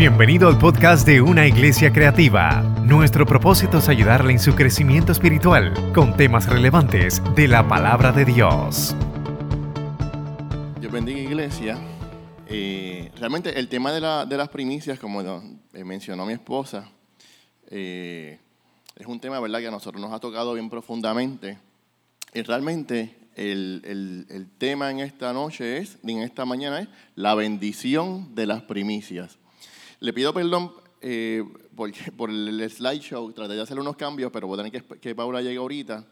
Bienvenido al podcast de Una Iglesia Creativa. Nuestro propósito es ayudarle en su crecimiento espiritual con temas relevantes de la palabra de Dios. Dios bendiga iglesia. Eh, realmente el tema de, las primicias, como eh, mencionó mi esposa, eh, es un tema ¿verdad? que a nosotros nos ha tocado bien profundamente. Y realmente el, tema en esta noche es, en esta mañana es, la bendición de las primicias. Le pido perdón eh, por, el slideshow, traté de hacer unos cambios, pero voy a tener que, que Paula llegue ahorita.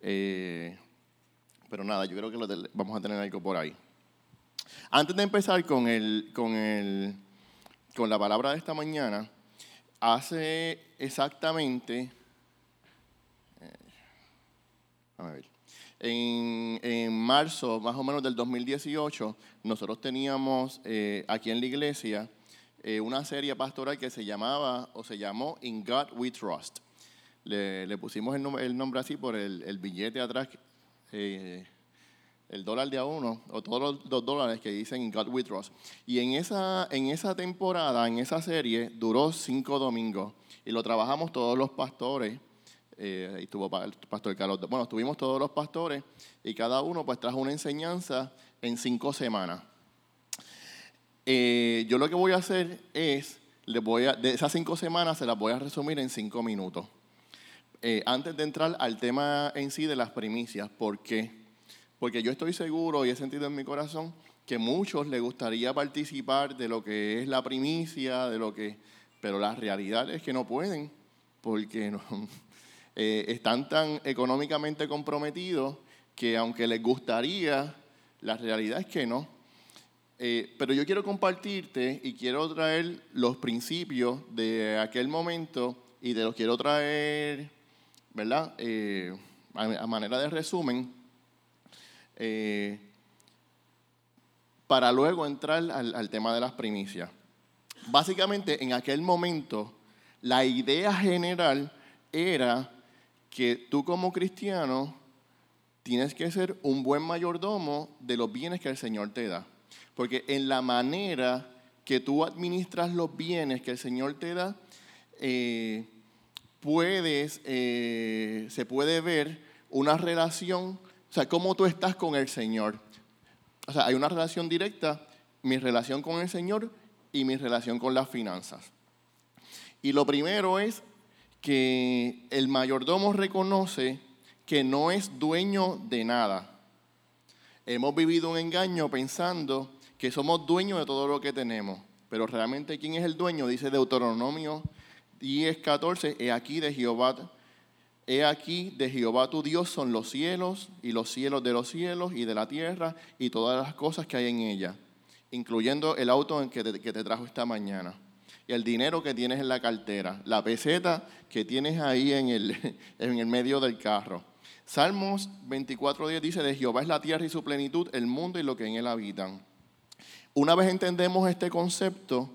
Eh, pero nada, yo creo que vamos a tener algo por ahí. Antes de empezar con, el, con, el, con la palabra de esta mañana, hace exactamente... Eh, a ver. En, en, marzo, más o menos del 2018, nosotros teníamos aquí en la iglesia eh, una serie pastoral que se llamaba o se llamó In God We Trust. Le, pusimos el, nombre así por el, billete atrás, eh, el dólar de a uno, o todos los dos dólares que dicen In God We Trust. Y en esa, en esa temporada, en esa serie, duró cinco domingos. Y lo trabajamos todos los pastores. Eh, y tuvo el pastor Carlos. Bueno, estuvimos todos los pastores y cada uno pues trajo una enseñanza en cinco semanas. Eh, yo lo que voy a hacer es, le voy a, de esas cinco semanas se las voy a resumir en cinco minutos. Eh, antes de entrar al tema en sí de las primicias, ¿por qué? Porque yo estoy seguro y he sentido en mi corazón que muchos les gustaría participar de lo que es la primicia, de lo que, pero la realidad es que no pueden, porque eh, están tan económicamente comprometidos que aunque les gustaría, la realidad es que no. Eh, pero yo quiero compartirte y quiero traer los principios de aquel momento y te los quiero traer, ¿verdad? Eh, a, manera de resumen, eh, para luego entrar al, al tema de las primicias. Básicamente, en aquel momento, la idea general era que tú como cristiano tienes que ser un buen mayordomo de los bienes que el Señor te da. Porque en la manera que tú administras los bienes que el Señor te da, eh, puedes, eh, se puede ver una relación, o sea, cómo tú estás con el Señor. O sea, hay una relación directa, mi relación con el Señor y mi relación con las finanzas. Y lo primero es que el mayordomo reconoce que no es dueño de nada. Hemos vivido un engaño pensando que somos dueños de todo lo que tenemos. Pero realmente, ¿quién es el dueño? Dice Deuteronomio 10, 14, he aquí de Jehová, he aquí de Jehová tu Dios son los cielos y los cielos de los cielos y de la tierra y todas las cosas que hay en ella, incluyendo el auto en que te, que te trajo esta mañana y el dinero que tienes en la cartera, la peseta que tienes ahí en el, en el medio del carro. Salmos 24.10 dice, de Jehová es la tierra y su plenitud, el mundo y lo que en él habitan. Una vez entendemos este concepto,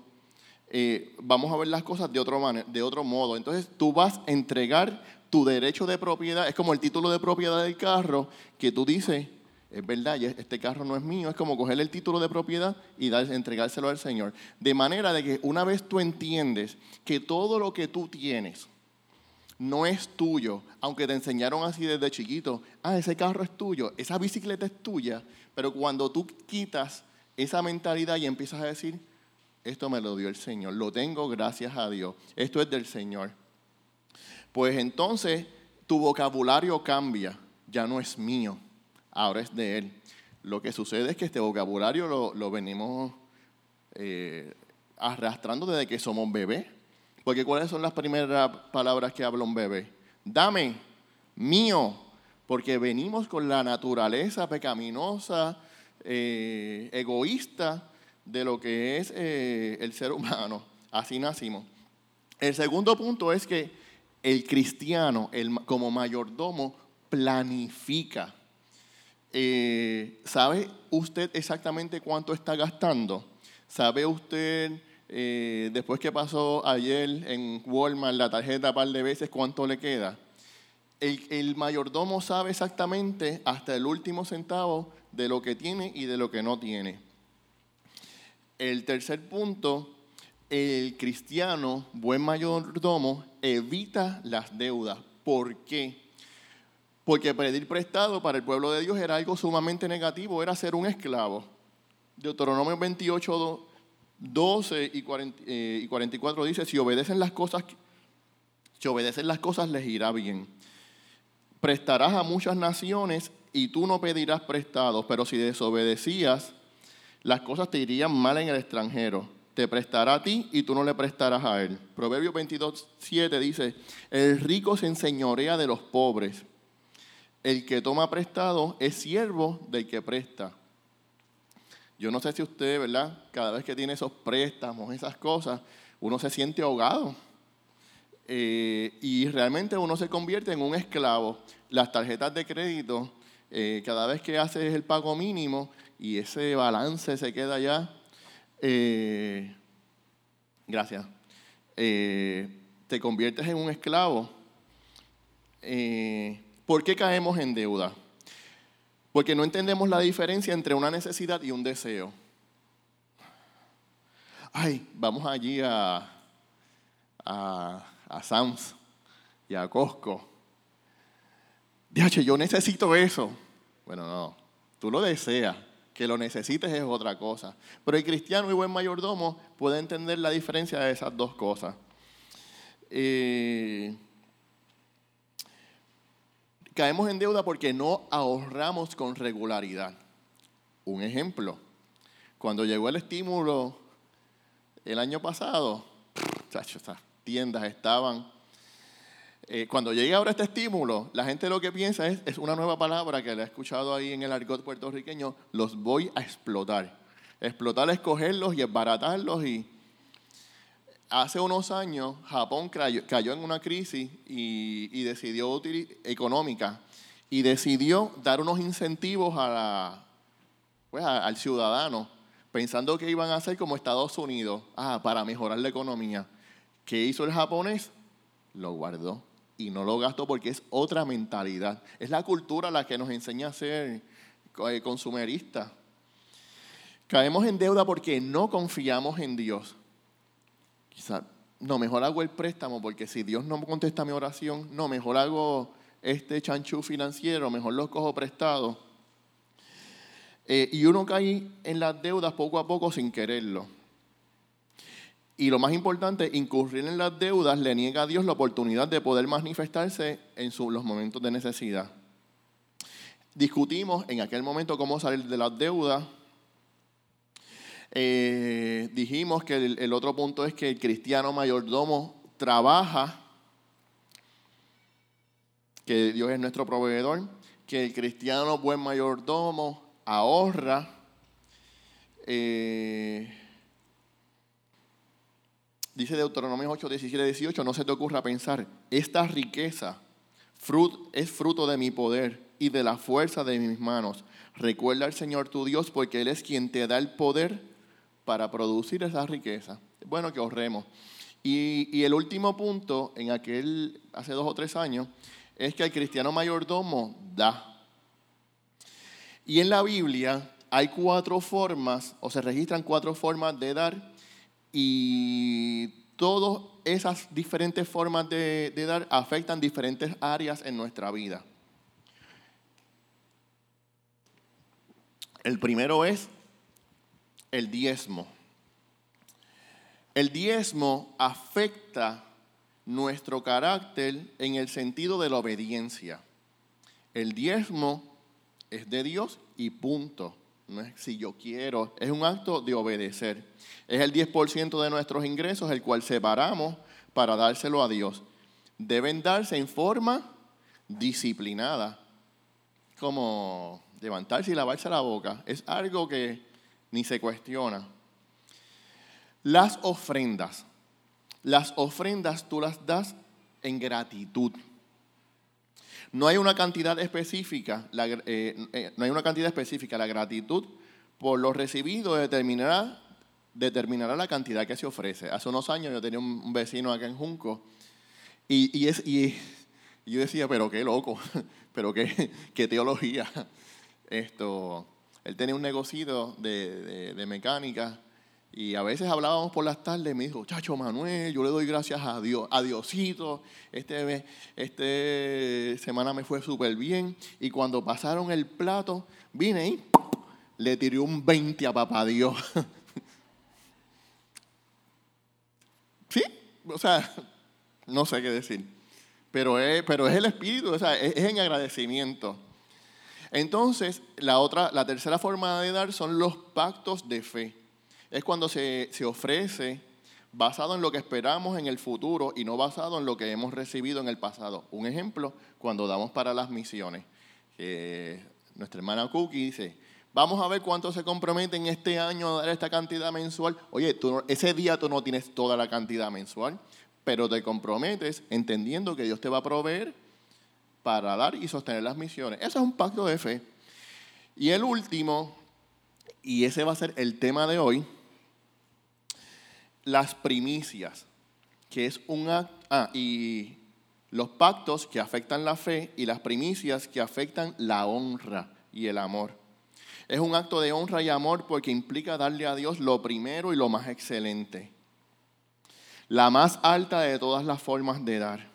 eh, vamos a ver las cosas de otro, de otro modo. Entonces tú vas a entregar tu derecho de propiedad, es como el título de propiedad del carro, que tú dices, es verdad, este carro no es mío, es como coger el título de propiedad y dar, entregárselo al Señor. De manera de que una vez tú entiendes que todo lo que tú tienes no es tuyo, aunque te enseñaron así desde chiquito, ah, ese carro es tuyo, esa bicicleta es tuya, pero cuando tú quitas esa mentalidad y empiezas a decir, esto me lo dio el Señor, lo tengo gracias a Dios, esto es del Señor. Pues entonces tu vocabulario cambia, ya no es mío, ahora es de Él. Lo que sucede es que este vocabulario lo, venimos eh, arrastrando desde que somos bebés. Porque ¿cuáles son las primeras palabras que habla un bebé? Dame, mío, porque venimos con la naturaleza pecaminosa, eh, egoísta de lo que es eh, el ser humano. Así nacimos. El segundo punto es que el cristiano, como mayordomo, planifica. Eh, ¿Sabe usted exactamente cuánto está gastando? ¿Sabe usted, después que pasó ayer en Walmart la tarjeta par de veces, cuánto le queda? el, mayordomo sabe exactamente hasta el último centavo de lo que tiene y de lo que no tiene. El tercer punto el cristiano, buen mayordomo, evita las deudas. ¿Por qué? Porque pedir prestado para el pueblo de Dios era algo sumamente negativo, era ser un esclavo. Deuteronomio 28, 12 y, 44 eh, dice, si obedecen las cosas, si obedecen las cosas les irá bien. Prestarás a muchas naciones y tú no pedirás prestado, pero si desobedecías, las cosas te irían mal en el extranjero. Te prestará a ti y tú no le prestarás a él. Proverbio 22, 7 dice, el rico se enseñorea de los pobres. El que toma prestado es siervo del que presta. Yo no sé si usted, ¿verdad? Cada vez que tiene esos préstamos, esas cosas, uno se siente ahogado. Eh, y realmente uno se convierte en un esclavo. Las tarjetas de crédito, eh, cada vez que haces el pago mínimo y ese balance se queda ya. Eh, gracias. te conviertes en un esclavo. ¿Por qué caemos en deuda? Porque no entendemos la diferencia entre una necesidad y un deseo. Ay, vamos allí a, a, a Sams y a Costco. Diache, yo necesito eso. Bueno, no, tú lo deseas. Que lo necesites es otra cosa. Pero el cristiano y buen mayordomo puede entender la diferencia de esas dos cosas. Eh, Caemos en deuda porque no ahorramos con regularidad. Un ejemplo, cuando llegó el estímulo el año pasado, esas tiendas estaban... Eh, cuando llega ahora este estímulo, la gente lo que piensa es, es una nueva palabra que le he escuchado ahí en el argot puertorriqueño, los voy a explotar. Explotar es cogerlos y esbaratarlos y hace unos años Japón cayó, en una crisis y, decidió económica y decidió dar unos incentivos pues, al ciudadano, pensando que iban a hacer como Estados Unidos, ah, para mejorar la economía. ¿Qué hizo el japonés? Lo guardó y no lo gastó porque es otra mentalidad. Es la cultura la que nos enseña a ser eh, consumeristas. Caemos en deuda porque no confiamos en Dios. Quizá, no, mejor hago el préstamo porque si Dios no contesta mi oración, no, mejor hago este chanchú financiero, mejor los cojo prestados. Eh, y uno cae en las deudas poco a poco sin quererlo. Y lo más importante, incurrir en las deudas le niega a Dios la oportunidad de poder manifestarse en los momentos de necesidad. Discutimos en aquel momento cómo salir de las deudas eh, dijimos que el, otro punto es que el cristiano mayordomo trabaja, que Dios es nuestro proveedor, que el cristiano buen mayordomo ahorra. Eh, dice Deuteronomio 8, 17, 18, no se te ocurra pensar, esta riqueza es fruto de mi poder y de la fuerza de mis manos. Recuerda al Señor tu Dios porque Él es quien te da el poder para producir esa riqueza. Es bueno que ahorremos. Y, el último punto, en aquel, hace dos o tres años, es que el cristiano mayordomo da. Y en la Biblia hay cuatro formas, o se registran cuatro formas de dar, y todas esas diferentes formas de dar afectan diferentes áreas en nuestra vida. El primero es el diezmo. El diezmo afecta nuestro carácter en el sentido de la obediencia. El diezmo es de Dios y punto. No es si yo quiero, es un acto de obedecer. Es el 10% de nuestros ingresos, el cual separamos para dárselo a Dios. Deben darse en forma disciplinada, como levantarse y lavarse la boca. Es algo que ni se cuestiona. Las ofrendas. Las ofrendas tú las das en gratitud. No hay una cantidad específica, eh, eh, no hay una cantidad específica. La gratitud por lo recibido determinará, determinará la cantidad que se ofrece. Hace unos años yo tenía un vecino acá en Junco y, es, y yo decía, pero qué loco, pero qué, qué teología. Esto, él tenía un negocio de, mecánica Y a veces hablábamos por las tardes, me dijo, chacho Manuel, yo le doy gracias a Dios, a Diosito, este, este semana me fue súper bien. Y cuando pasaron el plato, vine y le tiré un 20 a papá Dios. ¿Sí? O sea, no sé qué decir. Pero es, pero es el espíritu, o sea, es en agradecimiento. Entonces, la, otra, la tercera forma de dar son los pactos de fe es cuando se, ofrece basado en lo que esperamos en el futuro y no basado en lo que hemos recibido en el pasado. Un ejemplo, cuando damos para las misiones. nuestra hermana Cookie dice, vamos a ver cuánto se comprometen este año a dar esta cantidad mensual. Oye, ese día tú no tienes toda la cantidad mensual, pero te comprometes entendiendo que Dios te va a proveer para dar y sostener las misiones. Eso es un pacto de fe. Y el último, y ese va a ser el tema de hoy, las primicias, que es un acto, ah, y los pactos que afectan la fe y las primicias que afectan la honra y el amor. Es un acto de honra y amor porque implica darle a Dios lo primero y lo más excelente. La más alta de todas las formas de dar.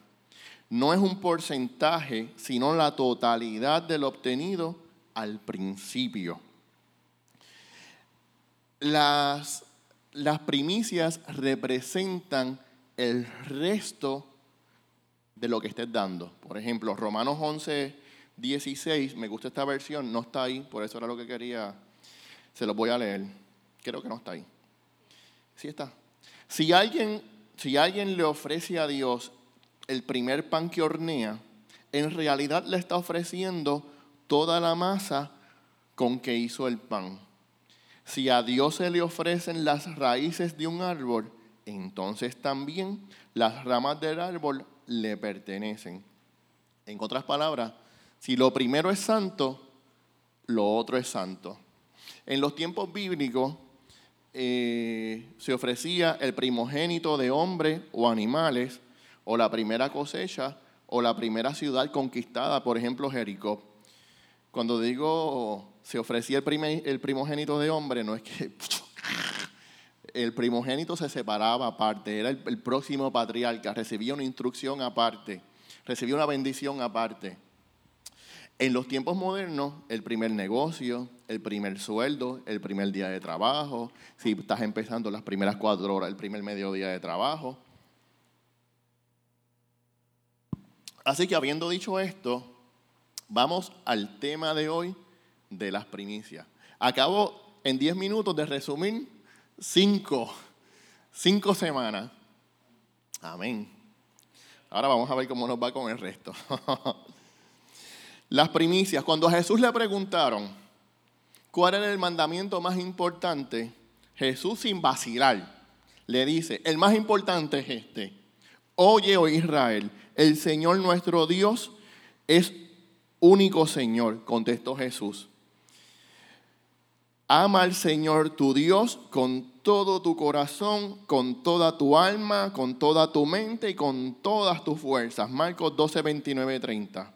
No es un porcentaje, sino la totalidad del obtenido al principio. Las las primicias representan el resto de lo que estés dando. Por ejemplo, Romanos 11, 16, me gusta esta versión, no está ahí, por eso era lo que quería, se lo voy a leer. Creo que no está ahí. Sí está. Si alguien, si alguien le ofrece a Dios el primer pan que hornea, en realidad le está ofreciendo toda la masa con que hizo el pan. Si a Dios se le ofrecen las raíces de un árbol, entonces también las ramas del árbol le pertenecen. En otras palabras, si lo primero es santo, lo otro es santo. En los tiempos bíblicos eh, se ofrecía el primogénito de hombre o animales, o la primera cosecha, o la primera ciudad conquistada, por ejemplo Jericó. Cuando digo se ofrecía el, el primogénito de hombre, no es que el primogénito se separaba aparte, era el, el, próximo patriarca, recibía una instrucción aparte, recibía una bendición aparte. En los tiempos modernos, el primer negocio, el primer sueldo, el primer día de trabajo, si estás empezando las primeras cuatro horas, el primer mediodía de trabajo. Así que habiendo dicho esto, vamos al tema de hoy, de las primicias. Acabo en 10 minutos de resumir cinco, cinco semanas. Amén. Ahora vamos a ver cómo nos va con el resto. Las primicias. Cuando a Jesús le preguntaron cuál era el mandamiento más importante, Jesús sin vacilar le dice, el más importante es este. Oye, oh Israel, el Señor nuestro Dios es único Señor, contestó Jesús. Ama al Señor tu Dios con todo tu corazón, con toda tu alma, con toda tu mente y con todas tus fuerzas. Marcos 12, 29, 30.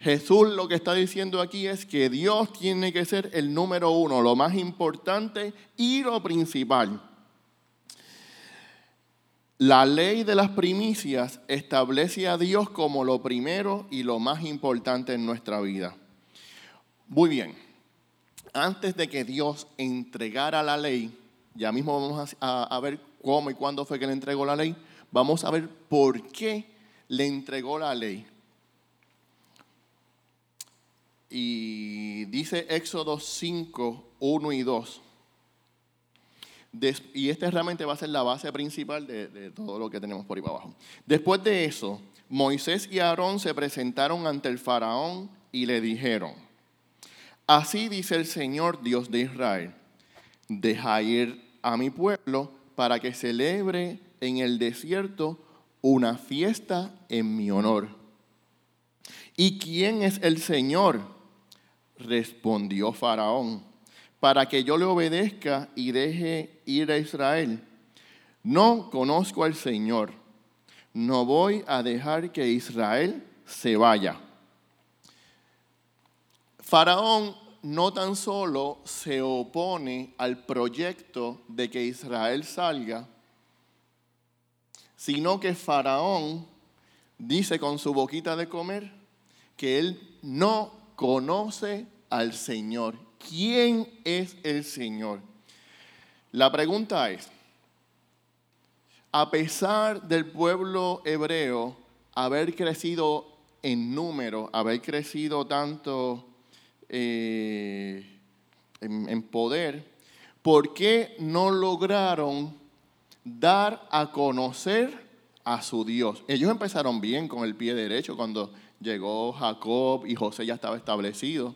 Jesús lo que está diciendo aquí es que Dios tiene que ser el número uno, lo más importante y lo principal. La ley de las primicias establece a Dios como lo primero y lo más importante en nuestra vida. Muy bien antes de que Dios entregara la ley, ya mismo vamos a, ver cómo y cuándo fue que le entregó la ley, vamos a ver por qué le entregó la ley. Y dice Éxodo 5, 1 y 2. Y este realmente va a ser la base principal de, de todo lo que tenemos por ahí abajo. Después de eso, Moisés y Aarón se presentaron ante el faraón y le dijeron, Así dice el Señor Dios de Israel, deja ir a mi pueblo para que celebre en el desierto una fiesta en mi honor. ¿Y quién es el Señor? Respondió Faraón, para que yo le obedezca y deje ir a Israel. No conozco al Señor, no voy a dejar que Israel se vaya. Faraón no tan solo se opone al proyecto de que Israel salga, sino que Faraón dice con su boquita de comer que él no conoce al Señor. ¿Quién es el Señor? La pregunta es, a pesar del pueblo hebreo haber crecido en número, haber crecido tanto eh, en, poder, ¿por qué no lograron dar a conocer a su Dios? Ellos empezaron bien con el pie derecho cuando llegó Jacob y José ya estaba establecido.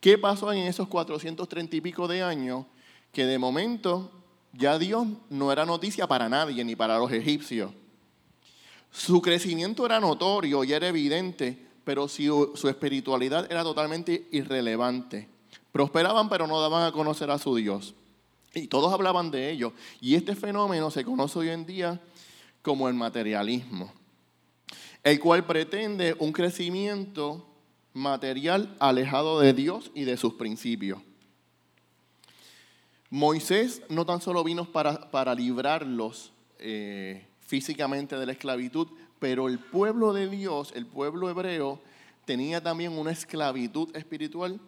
¿Qué pasó en esos 430 y pico de años? Que de momento ya Dios no era noticia para nadie, ni para los egipcios. Su crecimiento era notorio y era evidente, pero su, su espiritualidad era totalmente irrelevante. Prosperaban, pero no daban a conocer a su Dios. Y todos hablaban de ello. Y este fenómeno se conoce hoy en día como el materialismo, el cual pretende un crecimiento material alejado de Dios y de sus principios. Moisés no tan solo vino para, para librarlos eh, físicamente de la esclavitud, pero el pueblo de Dios, el pueblo hebreo, tenía también una esclavitud espiritual,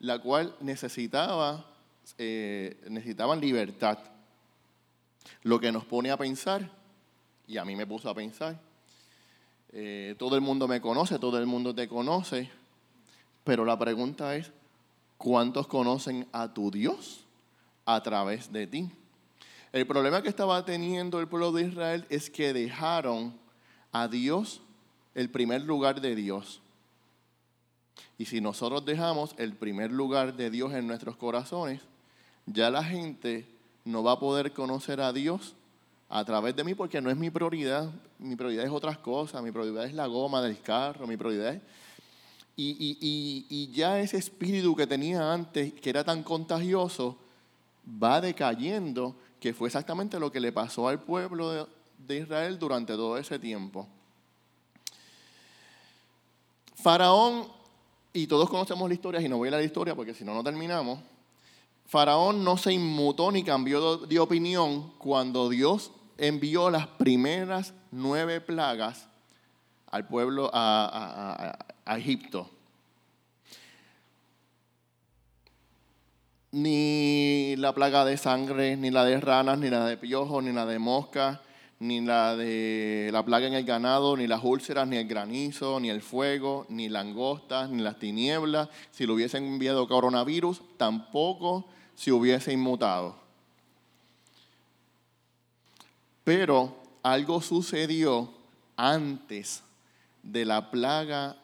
la cual necesitaba, eh, necesitaban libertad. Lo que nos pone a pensar, y a mí me puso a pensar, eh, todo el mundo me conoce, todo el mundo te conoce, pero la pregunta es, ¿cuántos conocen a tu Dios a través de ti? El problema que estaba teniendo el pueblo de Israel es que dejaron a Dios el primer lugar de Dios. Y si nosotros dejamos el primer lugar de Dios en nuestros corazones, ya la gente no va a poder conocer a Dios a través de mí porque no es mi prioridad. Mi prioridad es otras cosas. Mi prioridad es la goma del carro. Mi prioridad es... Y, y ya ese espíritu que tenía antes, que era tan contagioso, va decayendo que fue exactamente lo que le pasó al pueblo de, Israel durante todo ese tiempo. Faraón, y todos conocemos la historia, y no voy a la historia porque si no, no terminamos. Faraón no se inmutó ni cambió de opinión cuando Dios envió las primeras nueve plagas al pueblo, a Egipto. Ni la plaga de sangre, ni la de ranas, ni la de piojos, ni la de moscas, ni la de la plaga en el ganado, ni las úlceras, ni el granizo, ni el fuego, ni langostas, ni las tinieblas. Si lo hubiesen enviado coronavirus, tampoco se hubiese inmutado. Pero algo sucedió antes de la plaga,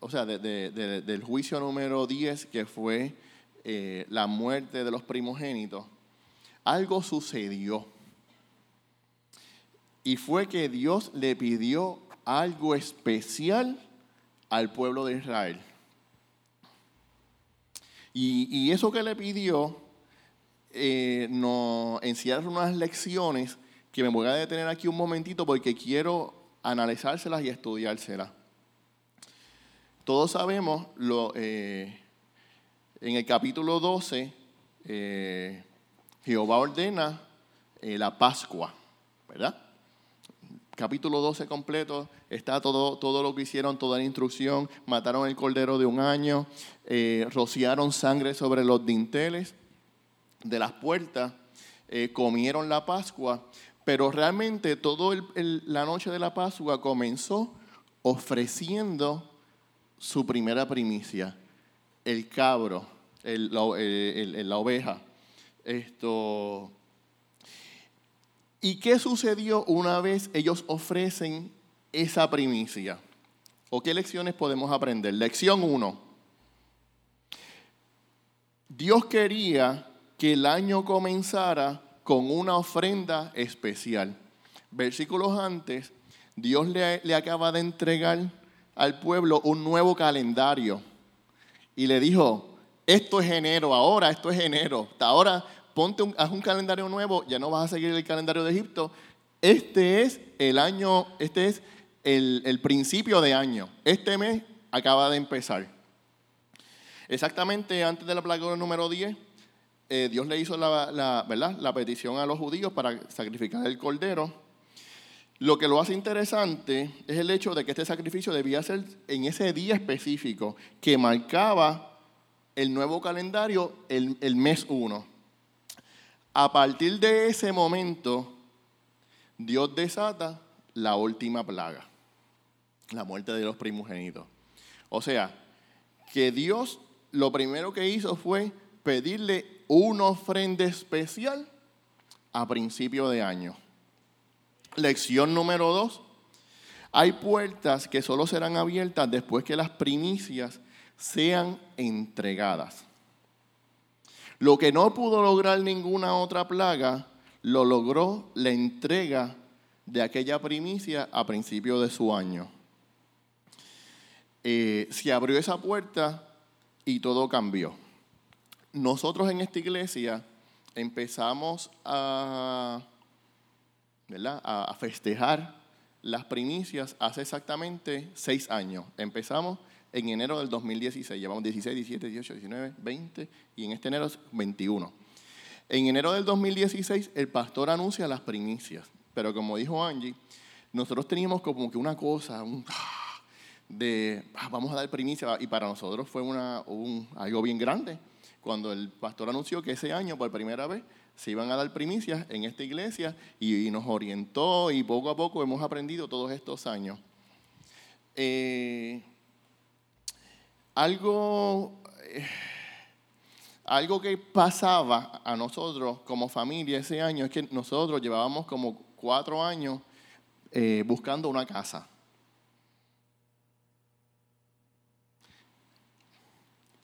o sea, del juicio número 10, que fue eh, la muerte de los primogénitos, algo sucedió. Y fue que Dios le pidió algo especial al pueblo de Israel. Y, eso que le pidió eh, nos encierra unas lecciones que me voy a detener aquí un momentito porque quiero analizárselas y estudiárselas. Todos sabemos lo, eh, en el capítulo 12, eh, Jehová ordena eh, la Pascua, ¿verdad? Capítulo 12 completo, está todo, todo lo que hicieron, toda la instrucción, mataron el cordero de un año, eh, rociaron sangre sobre los dinteles de las puertas, comieron la Pascua, pero realmente toda la noche de la Pascua comenzó ofreciendo su primera primicia, el cabro, la, oveja. Esto. ¿Y qué sucedió una vez ellos ofrecen esa primicia? ¿O qué lecciones podemos aprender? Lección 1. Dios quería que el año comenzara con una ofrenda especial. Versículos antes, Dios le, le acaba de entregar al pueblo un nuevo calendario y le dijo, esto es enero, ahora esto es enero, hasta ahora ponte un, haz un calendario nuevo, ya no vas a seguir el calendario de Egipto. Este es el año, este es el, principio de año. Este mes acaba de empezar. Exactamente antes de la plaga número 10, eh, Dios le hizo la, ¿verdad? la petición a los judíos para sacrificar el cordero. Lo que lo hace interesante es el hecho de que este sacrificio debía ser en ese día específico que marcaba el nuevo calendario, el, mes 1. A partir de ese momento, Dios desata la última plaga, la muerte de los primogénitos. O sea, que Dios lo primero que hizo fue pedirle una ofrenda especial a principio de año. Lección número dos. Hay puertas que solo serán abiertas después que las primicias sean entregadas. Lo que no pudo lograr ninguna otra plaga, lo logró la entrega de aquella primicia a principio de su año. Eh, se abrió esa puerta y todo cambió. Nosotros en esta iglesia empezamos a, a festejar las primicias hace exactamente seis años. Empezamos en enero del 2016. Llevamos 16, 17, 18, 19, 20 y en este enero es 21. En enero del 2016 el pastor anuncia las primicias, pero como dijo Angie, nosotros teníamos como que una cosa un, de ah, vamos a dar primicia y para nosotros fue una, un, algo bien grande cuando el pastor anunció que ese año por primera vez se iban a dar primicias en esta iglesia y, nos orientó y poco a poco hemos aprendido todos estos años. Eh, algo, eh, algo que pasaba a nosotros como familia ese año es que nosotros llevábamos como cuatro años eh, buscando una casa.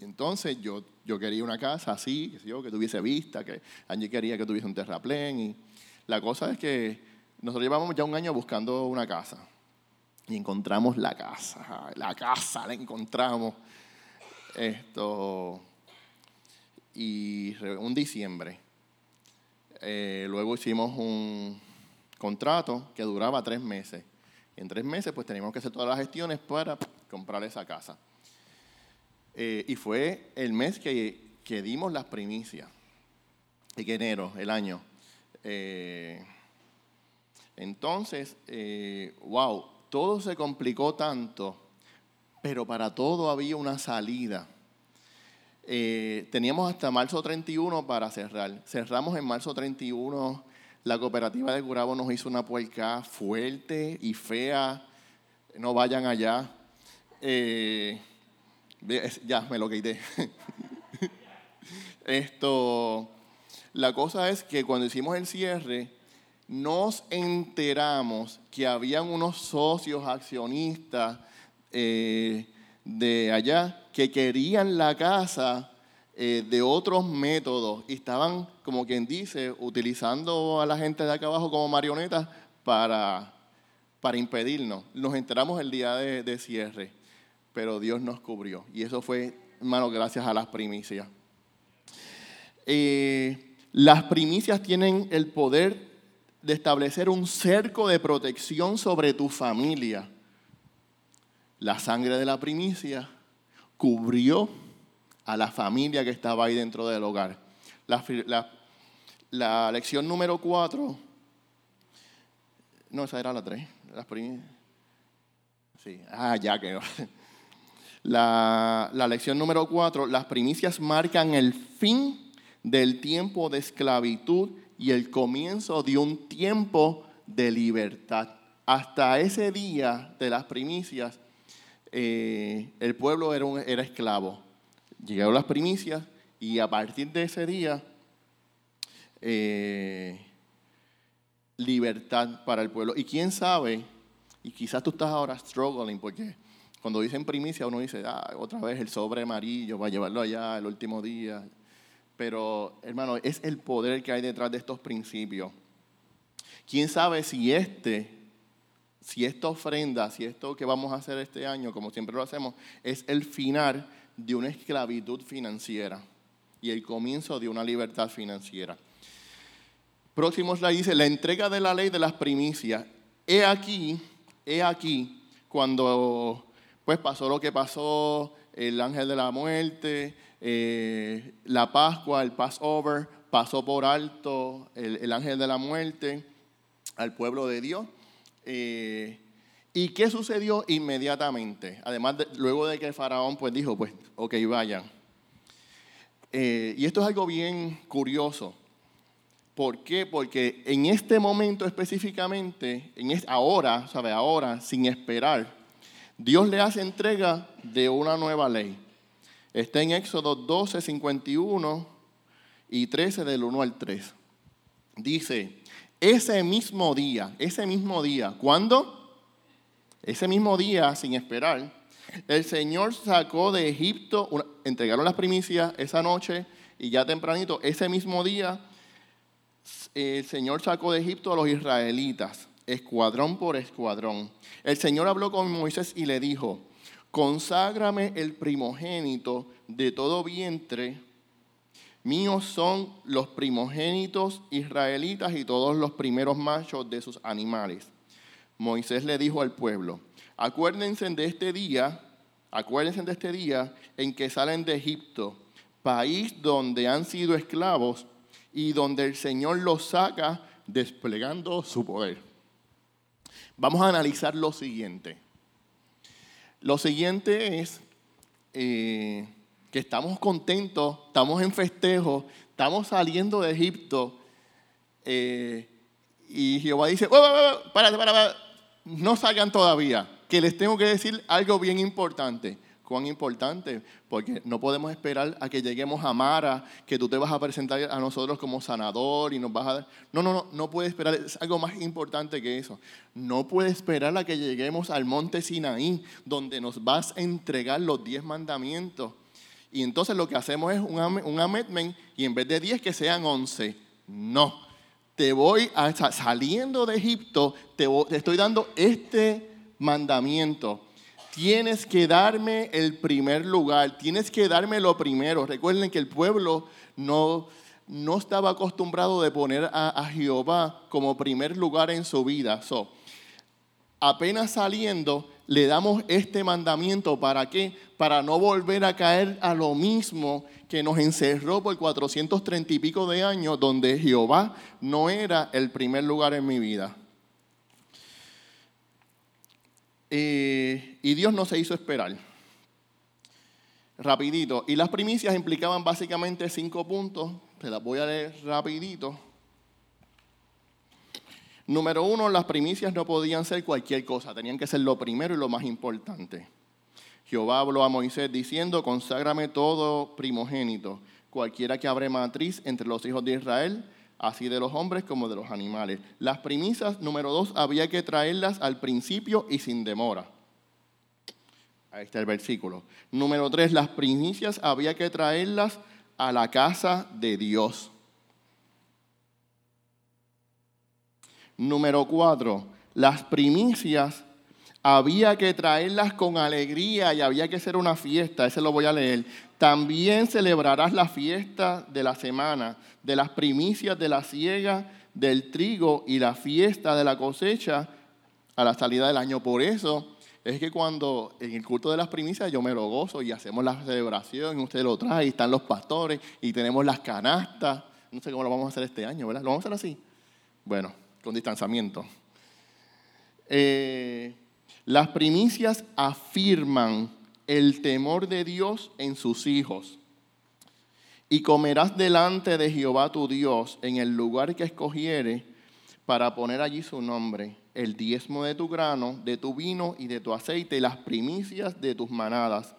Entonces yo, yo quería una casa así, que, yo, que tuviese vista, que Angie quería que tuviese un terraplén. Y la cosa es que nosotros llevamos ya un año buscando una casa. Y encontramos la casa, la casa la encontramos. Esto, y un diciembre. Eh, luego hicimos un contrato que duraba tres meses. En tres meses pues teníamos que hacer todas las gestiones para comprar esa casa. Eh, y fue el mes que, que, dimos las primicias, en enero, el año. Eh, entonces, wow, todo se complicó tanto pero para todo había una salida. Eh, teníamos hasta marzo 31 para cerrar. Cerramos en marzo 31. La cooperativa de Curabo nos hizo una puerca fuerte y fea. No vayan allá. Eh, ya, me lo quité. Esto, la cosa es que cuando hicimos el cierre, nos enteramos que habían unos socios accionistas eh, de allá que querían la casa eh, de otros métodos y estaban, como quien dice, utilizando a la gente de acá abajo como marionetas para, para impedirnos. Nos enteramos el día de, cierre, pero Dios nos cubrió. Y eso fue, hermano, gracias a las primicias. Eh, las primicias tienen el poder de establecer un cerco de protección sobre tu familia la sangre de la primicia cubrió a la familia que estaba ahí dentro del hogar. La, lección número cuatro, no, esa era la tres, las. Sí, ah, ya que. La, la lección número cuatro, las primicias marcan el fin del tiempo de esclavitud y el comienzo de un tiempo de libertad. Hasta ese día de las primicias, eh, el pueblo era, era esclavo. Llegaron las primicias y a partir de ese día, eh, libertad para el pueblo. Y quién sabe, y quizás tú estás ahora struggling, porque cuando dicen primicia uno dice, ah, otra vez el sobre amarillo, va a llevarlo allá el último día. Pero, hermano, es el poder que hay detrás de estos principios. ¿Quién sabe si este si esta ofrenda, si esto que vamos a hacer este año, como siempre lo hacemos, es el final de una esclavitud financiera y el comienzo de una libertad financiera. Próximo slide dice, la entrega de la ley de las primicias. He aquí, he aquí, cuando pues pasó lo que pasó, el ángel de la muerte, eh, la Pascua, el Passover, pasó por alto el, ángel de la muerte al pueblo de Dios. Eh, ¿Y qué sucedió inmediatamente? Además, luego de que faraón pues dijo, pues, ok, vayan. Eh, y esto es algo bien curioso. ¿Por qué? Porque en este momento específicamente, en ahora, ¿sabe? Ahora, sin esperar, Dios le hace entrega de una nueva ley. Está en Éxodo 12, 51 y 13 del 1 al 3. Dice, ese mismo día, ese mismo día, ¿cuándo? Ese mismo día, sin esperar, el Señor sacó de Egipto, entregaron las primicias esa noche y ya tempranito, ese mismo día, el Señor sacó de Egipto a los israelitas, escuadrón por escuadrón. El Señor habló con Moisés y le dijo, conságrame el primogénito de todo vientre. Míos son los primogénitos israelitas y todos los primeros machos de sus animales. Moisés le dijo al pueblo, acuérdense de este día, acuérdense de este día en que salen de Egipto, país donde han sido esclavos y donde el Señor los saca desplegando su poder. Vamos a analizar lo siguiente. Lo siguiente es eh, que estamos contentos, estamos en festejo, estamos saliendo de Egipto. Eh, y Jehová dice, oh, párate, párate, no salgan todavía, que les tengo que decir algo bien importante. ¿Cuán importante? Porque no podemos esperar a que lleguemos a Mara, que tú te vas a presentar a nosotros como sanador y nos vas a dar... No, no, no, no puede esperar, es algo más importante que eso. No puede esperar a que lleguemos al monte Sinaí, donde nos vas a entregar los diez mandamientos. Y entonces lo que hacemos es un, un amendment y en vez de diez que sean once. No, te voy a, saliendo de Egipto, te, estoy dando este mandamiento. Tienes que darme el primer lugar, tienes que darme lo primero. Recuerden que el pueblo no, no estaba acostumbrado de poner a, Jehová como primer lugar en su vida. So, apenas saliendo, le damos este mandamiento. ¿Para qué? Para no volver a caer a lo mismo que nos encerró por 430 y pico de años, donde Jehová no era el primer lugar en mi vida. Eh, y Dios no se hizo esperar. Rapidito. Y las primicias implicaban básicamente cinco puntos. Se las voy a leer rapidito. Número uno, las primicias no podían ser cualquier cosa, tenían que ser lo primero y lo más importante. Jehová habló a Moisés diciendo, conságrame todo primogénito, cualquiera que abre matriz entre los hijos de Israel, así de los hombres como de los animales. Las primicias, número dos, había que traerlas al principio y sin demora. Ahí está el versículo. Número tres, las primicias había que traerlas a la casa de Dios. Número cuatro, las primicias había que traerlas con alegría y había que hacer una fiesta, ese lo voy a leer. También celebrarás la fiesta de la semana, de las primicias de la siega del trigo y la fiesta de la cosecha a la salida del año. Por eso es que cuando en el culto de las primicias yo me lo gozo y hacemos la celebración, usted lo trae, y están los pastores y tenemos las canastas. No sé cómo lo vamos a hacer este año, ¿verdad? ¿Lo vamos a hacer así? Bueno, con distanciamiento. Eh, las primicias afirman el temor de Dios en sus hijos. Y comerás delante de Jehová tu Dios en el lugar que escogiere para poner allí su nombre, el diezmo de tu grano, de tu vino y de tu aceite, y las primicias de tus manadas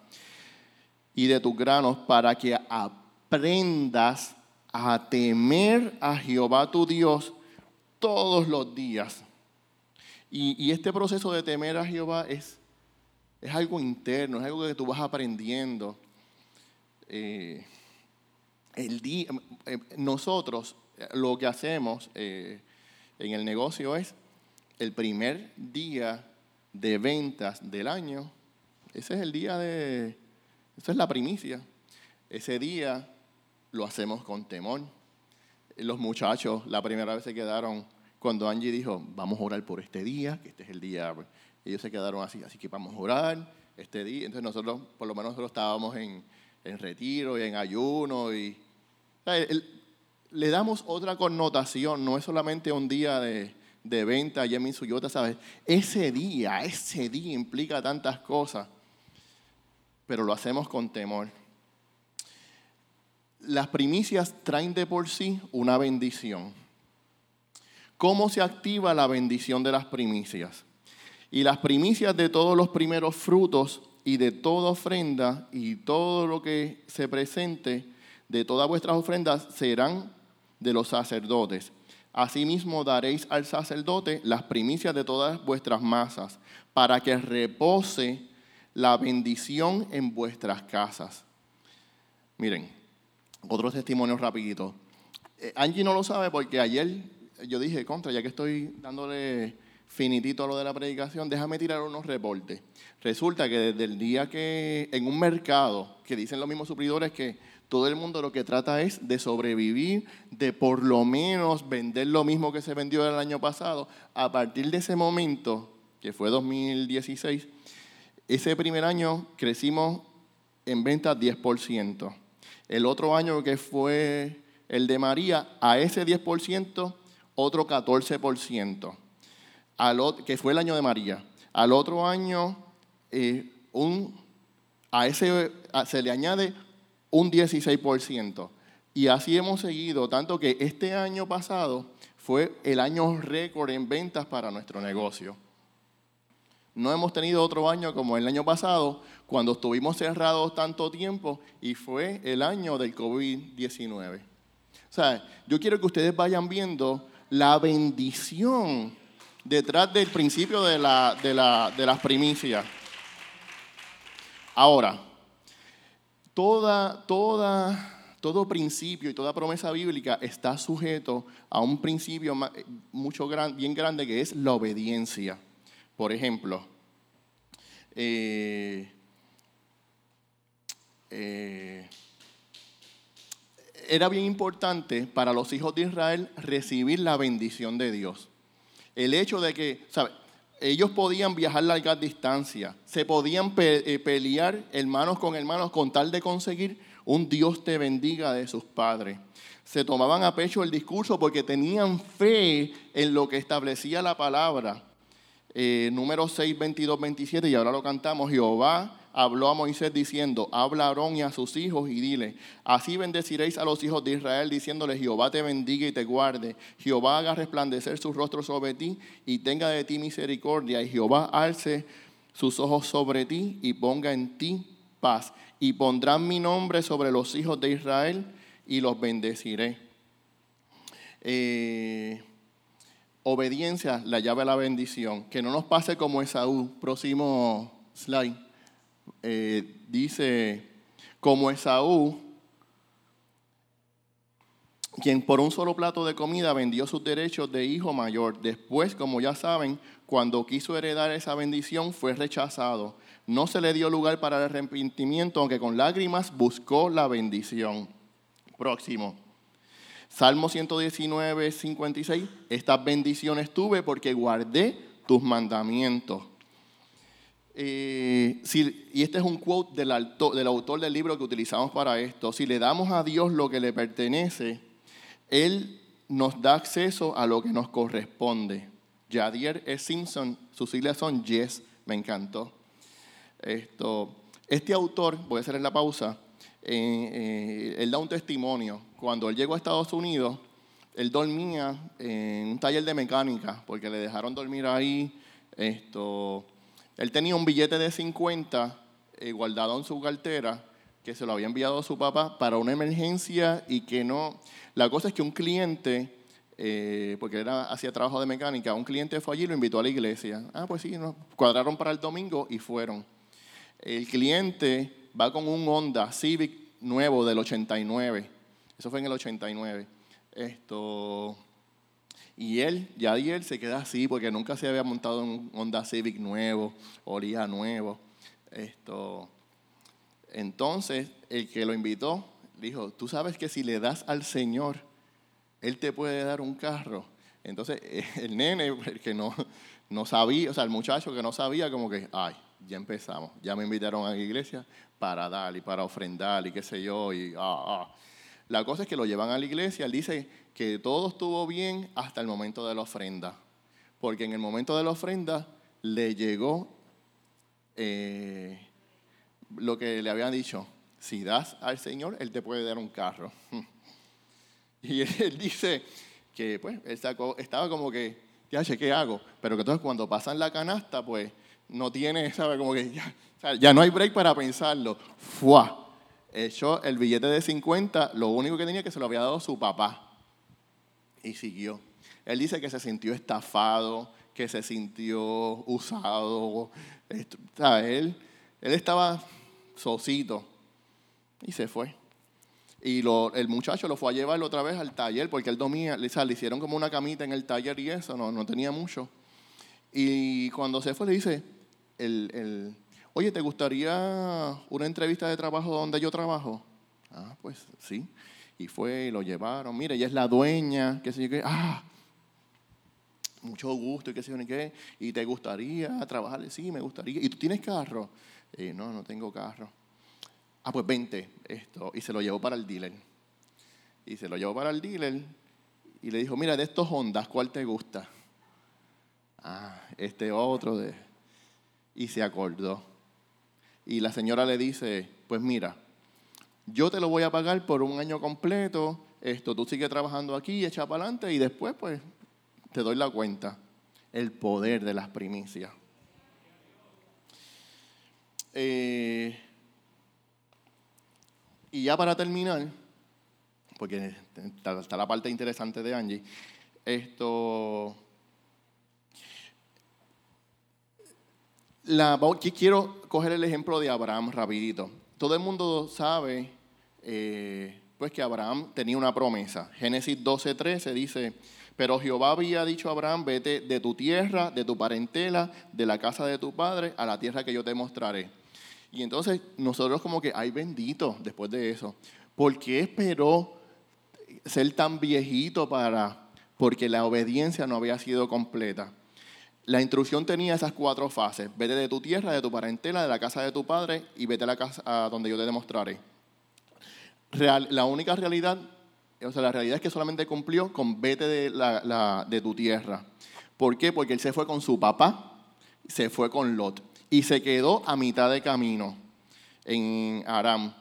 y de tus granos, para que aprendas a temer a Jehová tu Dios todos los días. Y, este proceso de temer a Jehová es, es algo interno, es algo que tú vas aprendiendo. Eh, el día, eh, nosotros lo que hacemos eh, en el negocio es el primer día de ventas del año. Ese es el día de, esa es la primicia. Ese día lo hacemos con temor los muchachos la primera vez se quedaron cuando Angie dijo, vamos a orar por este día, que este es el día, ellos se quedaron así, así que vamos a orar, este día. Entonces nosotros, por lo menos nosotros estábamos en, en retiro y en ayuno y le damos otra connotación, no es solamente un día de, de venta allá en Mitsuyota, ¿sabes? Ese día, ese día implica tantas cosas, pero lo hacemos con temor. Las primicias traen de por sí una bendición. ¿Cómo se activa la bendición de las primicias? Y las primicias de todos los primeros frutos y de toda ofrenda y todo lo que se presente de todas vuestras ofrendas serán de los sacerdotes. Asimismo daréis al sacerdote las primicias de todas vuestras masas, para que repose la bendición en vuestras casas. Miren, otro testimonio rapidito. Eh, Angie no lo sabe porque ayer yo dije, contra, ya que estoy dándole finitito lo de la predicación, déjame tirar unos reportes. Resulta que desde el día que en un mercado, que dicen los mismos suplidores que todo el mundo lo que trata es de sobrevivir, de por lo menos vender lo mismo que se vendió el año pasado. A partir de ese momento, que fue 2016, ese primer año crecimos en ventas 10%. El otro año que fue el de María, a ese 10%, otro 14%, que fue el año de María. Al otro año, eh, un, a ese se le añade un 16%. Y así hemos seguido, tanto que este año pasado fue el año récord en ventas para nuestro negocio. No hemos tenido otro año como el año pasado, cuando estuvimos cerrados tanto tiempo y fue el año del COVID-19. O sea, yo quiero que ustedes vayan viendo la bendición detrás del principio de, la, de, la, de las primicias. Ahora, toda, toda, todo principio y toda promesa bíblica está sujeto a un principio mucho bien grande que es la obediencia. Por ejemplo, eh, eh, era bien importante para los hijos de Israel recibir la bendición de Dios. El hecho de que, ¿sabe? ellos podían viajar largas distancias, se podían eh, pelear hermanos con hermanos con tal de conseguir un Dios te bendiga de sus padres. Se tomaban a pecho el discurso porque tenían fe en lo que establecía la palabra. Eh, número 6, 22, 27, y ahora lo cantamos, Jehová habló a Moisés diciendo, habla a Aarón y a sus hijos y dile, así bendeciréis a los hijos de Israel diciéndoles, Jehová te bendiga y te guarde, Jehová haga resplandecer su rostro sobre ti y tenga de ti misericordia, y Jehová alce sus ojos sobre ti y ponga en ti paz, y pondrán mi nombre sobre los hijos de Israel y los bendeciré. Eh, obediencia, la llave a la bendición. Que no nos pase como Esaú. Próximo slide. Eh, dice, como Esaú, quien por un solo plato de comida vendió sus derechos de hijo mayor. Después, como ya saben, cuando quiso heredar esa bendición fue rechazado. No se le dio lugar para el arrepentimiento, aunque con lágrimas buscó la bendición. Próximo. Salmo 119, 56. Estas bendiciones tuve porque guardé tus mandamientos. Y este es un quote del, autor del libro que utilizamos para esto. Si le damos a Dios lo que le pertenece, Él nos da acceso a lo que nos corresponde. Jadier E. Simpson, sus siglas son Yes, me encantó. Esto, este autor, voy a hacer la pausa, eh, eh, él da un testimonio. Cuando él llegó a Estados Unidos, él dormía en un taller de mecánica, porque le dejaron dormir ahí. Esto, él tenía un billete de 50 eh, guardado en su cartera que se lo había enviado a su papá para una emergencia y que no... La cosa es que un cliente, porque era, hacía trabajo de mecánica, un cliente fue allí y lo invitó a la iglesia. Ah, pues sí, cuadraron para el domingo y fueron. El cliente va con un Honda Civic nuevo del 89. Eso fue en el 89. Esto, y él, ya y él se queda así porque nunca se había montado un Honda Civic nuevo, olía nuevo. Esto, entonces, el que lo invitó dijo, tú sabes que si le das al Señor, Él te puede dar un carro. Entonces, el nene, el que no, no sabía, o sea, el muchacho que no sabía, como que, ay, ya empezamos, ya me invitaron a la iglesia para dar y para ofrendar y qué sé yo, y ah, ah. La cosa es que lo llevan a la iglesia, él dice que todo estuvo bien hasta el momento de la ofrenda, porque en el momento de la ofrenda le llegó eh, lo que le habían dicho, si das al Señor, Él te puede dar un carro. Y él dice que pues él estaba como que, ya qué hago, pero que entonces cuando pasan la canasta, pues no tiene, ¿sabe? Como que ya, ya no hay break para pensarlo. ¡Fua! Echó el billete de 50, lo único que tenía que se lo había dado su papá. Y siguió. Él dice que se sintió estafado, que se sintió usado. Él, él estaba socito y se fue. Y el muchacho lo fue a llevar otra vez al taller porque él dormía, le, le hicieron como una camita en el taller y eso, no, no tenía mucho. Y cuando se fue le dice, el, el, oye, ¿te gustaría una entrevista de trabajo donde yo trabajo? Ah, pues sí. Y fue y lo llevaron. Mire, ella es la dueña, qué sé yo qué. Ah, mucho gusto y qué sé yo qué. ¿Y te gustaría trabajar? Sí, me gustaría. ¿Y tú tienes carro? Eh, no, no tengo carro. Ah, pues vente esto. Y se lo llevó para el dealer. Y se lo llevó para el dealer y le dijo, mira, de estos Hondas, ¿cuál te gusta? Ah, este otro de... Y se acordó. Y la señora le dice, pues mira, yo te lo voy a pagar por un año completo, esto, tú sigues trabajando aquí, echa para adelante y después pues te doy la cuenta. El poder de las primicias. Eh, y ya para terminar, porque está, la parte interesante de Angie, esto... Quiero coger el ejemplo de Abraham rapidito. Todo el mundo sabe eh, pues que Abraham tenía una promesa. Génesis 12:13 dice, pero Jehová había dicho a Abraham, vete de tu tierra, de tu parentela, de la casa de tu padre, a la tierra que yo te mostraré. Y entonces nosotros como que, ay bendito, después de eso. ¿Por qué esperó ser tan viejito para...? Porque la obediencia no había sido completa. La instrucción tenía esas cuatro fases. Vete de tu tierra, de tu parentela, de la casa de tu padre y vete a la casa a donde yo te demostraré. La única realidad, o sea, la realidad es que solamente cumplió con vete de tu tierra. ¿Por qué? Porque él se fue con su papá, se fue con Lot y se quedó a mitad de camino en Aram.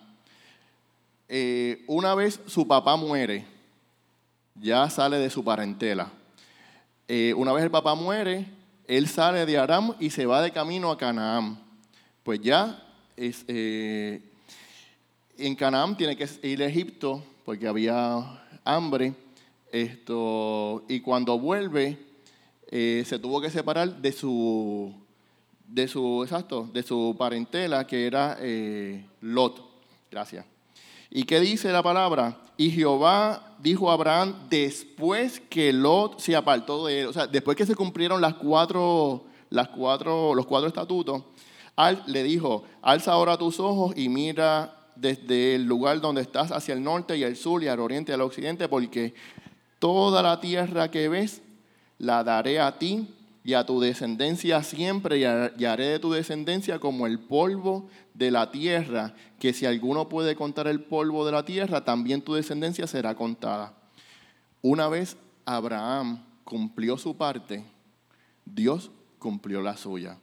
Eh, una vez su papá muere, ya sale de su parentela. Eh, una vez el papá muere, él sale de Aram y se va de camino a Canaán. Pues ya es, eh, en Canaán tiene que ir a Egipto porque había hambre. Esto, y cuando vuelve, se tuvo que separar de su de su, exacto, de su parentela, que era eh, Lot. Gracias. ¿Y qué dice la palabra? Y Jehová dijo a Abraham después que Lot se apartó de él, o sea, después que se cumplieron las cuatro, las cuatro, los cuatro estatutos, al, le dijo, alza ahora tus ojos y mira desde el lugar donde estás hacia el norte y el sur y al oriente y al occidente, porque toda la tierra que ves la daré a ti y a tu descendencia siempre, y haré de tu descendencia como el polvo de la tierra, que si alguno puede contar el polvo de la tierra, también tu descendencia será contada. Una vez Abraham cumplió su parte, Dios cumplió la suya.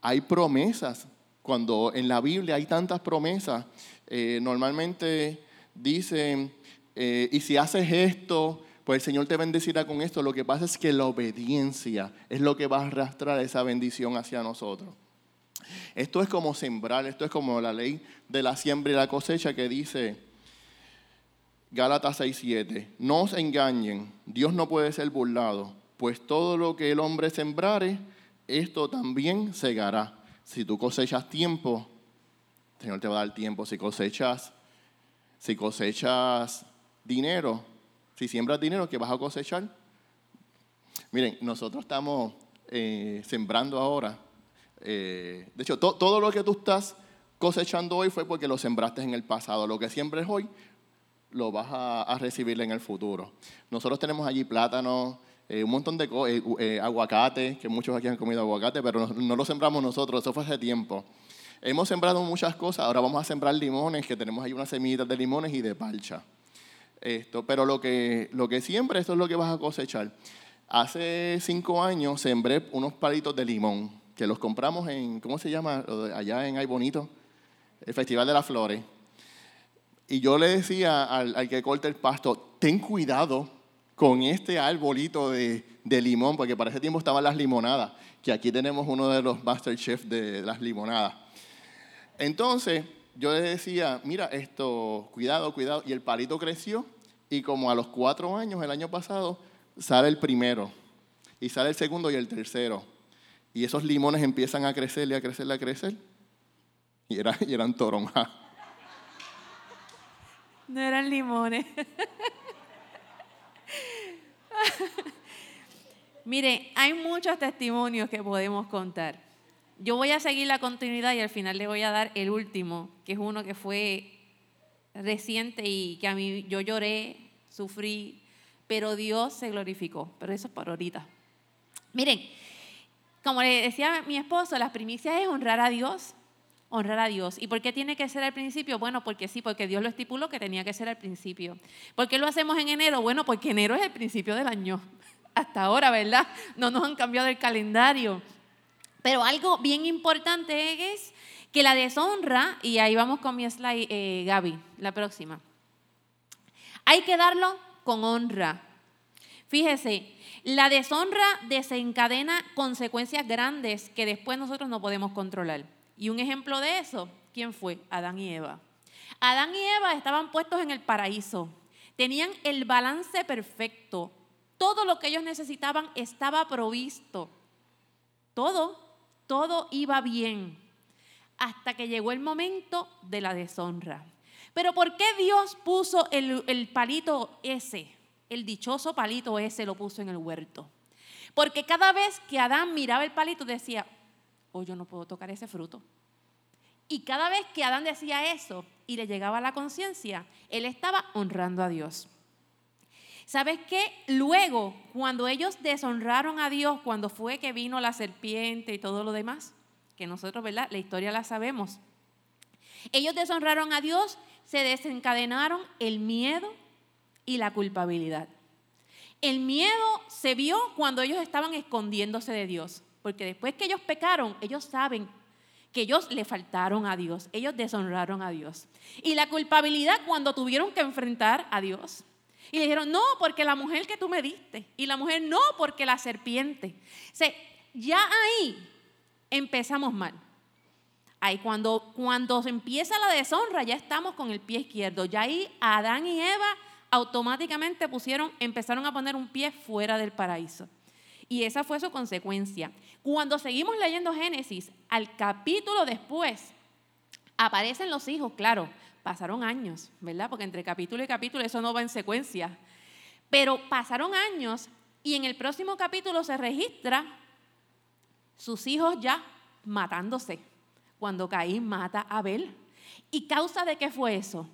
Hay promesas, cuando en la Biblia hay tantas promesas, eh, normalmente dicen, eh, y si haces esto, pues el Señor te bendecirá con esto. Lo que pasa es que la obediencia es lo que va a arrastrar esa bendición hacia nosotros. Esto es como sembrar, esto es como la ley de la siembra y la cosecha que dice Gálatas 6:7. No os engañen, Dios no puede ser burlado, pues todo lo que el hombre sembrare, esto también segará. Si tú cosechas tiempo, el Señor te va a dar tiempo. Si cosechas, si cosechas dinero, si siembras dinero, ¿qué vas a cosechar? Miren, nosotros estamos eh, sembrando ahora. Eh, de hecho, todo lo que tú estás cosechando hoy fue porque lo sembraste en el pasado. Lo que siembres hoy, lo vas a, recibir en el futuro. Nosotros tenemos allí plátanos, un montón de cosas, aguacate, que muchos aquí han comido aguacate, pero no, no, lo sembramos nosotros, eso fue hace tiempo. Hemos sembrado muchas cosas, ahora vamos a sembrar limones, que tenemos ahí unas semillitas de limones y de palcha. Esto, pero lo que, lo que siempre, esto es lo que vas a cosechar. Hace cinco años sembré unos palitos de limón, que los compramos en, ¿cómo se llama? Allá en Ay Bonito, el Festival de las Flores. Y yo le decía al, que corta el pasto, ten cuidado con este arbolito de, limón, porque para ese tiempo estaban las limonadas, que aquí tenemos uno de los master chefs de las limonadas. Entonces, yo le decía, mira, esto, cuidado, cuidado. Y el palito creció y como a los cuatro años, el año pasado, sale el primero, y sale el segundo y el tercero. Y esos limones empiezan a crecer y a crecer y a crecer. Y, y eran toronjas. No eran limones. Mire, hay muchos testimonios que podemos contar. Yo voy a seguir la continuidad y al final le voy a dar el último, que es uno que fue reciente y que a mí yo lloré, sufrí, pero Dios se glorificó. Pero eso es para ahorita. Miren, como le decía mi esposo, las primicias es honrar a Dios, honrar a Dios. ¿Y por qué tiene que ser al principio? Bueno, porque sí, porque Dios lo estipuló que tenía que ser al principio. ¿Por qué lo hacemos en enero? Bueno, porque enero es el principio del año. Hasta ahora, ¿verdad? No nos han cambiado el calendario. Pero algo bien importante es que la deshonra, y ahí vamos con mi slide, eh, Gaby, la próxima. Hay que darlo con honra. Fíjese, la deshonra desencadena consecuencias grandes que después nosotros no podemos controlar. Y un ejemplo de eso, ¿quién fue? Adán y Eva. Adán y Eva estaban puestos en el paraíso. Tenían el balance perfecto. Todo lo que ellos necesitaban estaba provisto. Todo, todo iba bien. Hasta que llegó el momento de la deshonra. Pero ¿por qué Dios puso el, palito ese? El dichoso palito ese lo puso en el huerto. Porque cada vez que Adán miraba el palito decía, oh, yo no puedo tocar ese fruto. Y cada vez que Adán decía eso y le llegaba la conciencia, él estaba honrando a Dios. ¿Sabes qué? Luego, cuando ellos deshonraron a Dios, cuando fue que vino la serpiente y todo lo demás, que nosotros, ¿verdad? La historia la sabemos. Ellos deshonraron a Dios se desencadenaron el miedo y la culpabilidad. El miedo se vio cuando ellos estaban escondiéndose de Dios, porque después que ellos pecaron, ellos saben que ellos le faltaron a Dios, ellos deshonraron a Dios. Y la culpabilidad cuando tuvieron que enfrentar a Dios. Y le dijeron, no, porque la mujer que tú me diste. Y la mujer, no, porque la serpiente. O ya ahí empezamos mal. Ahí cuando, cuando empieza la deshonra, ya estamos con el pie izquierdo. Ya ahí Adán y Eva automáticamente pusieron, empezaron a poner un pie fuera del paraíso. Y esa fue su consecuencia. Cuando seguimos leyendo Génesis, al capítulo después, aparecen los hijos, claro, pasaron años, ¿verdad? Porque entre capítulo y capítulo eso no va en secuencia. Pero pasaron años y en el próximo capítulo se registra sus hijos ya matándose cuando Caín mata a Abel. ¿Y causa de qué fue eso?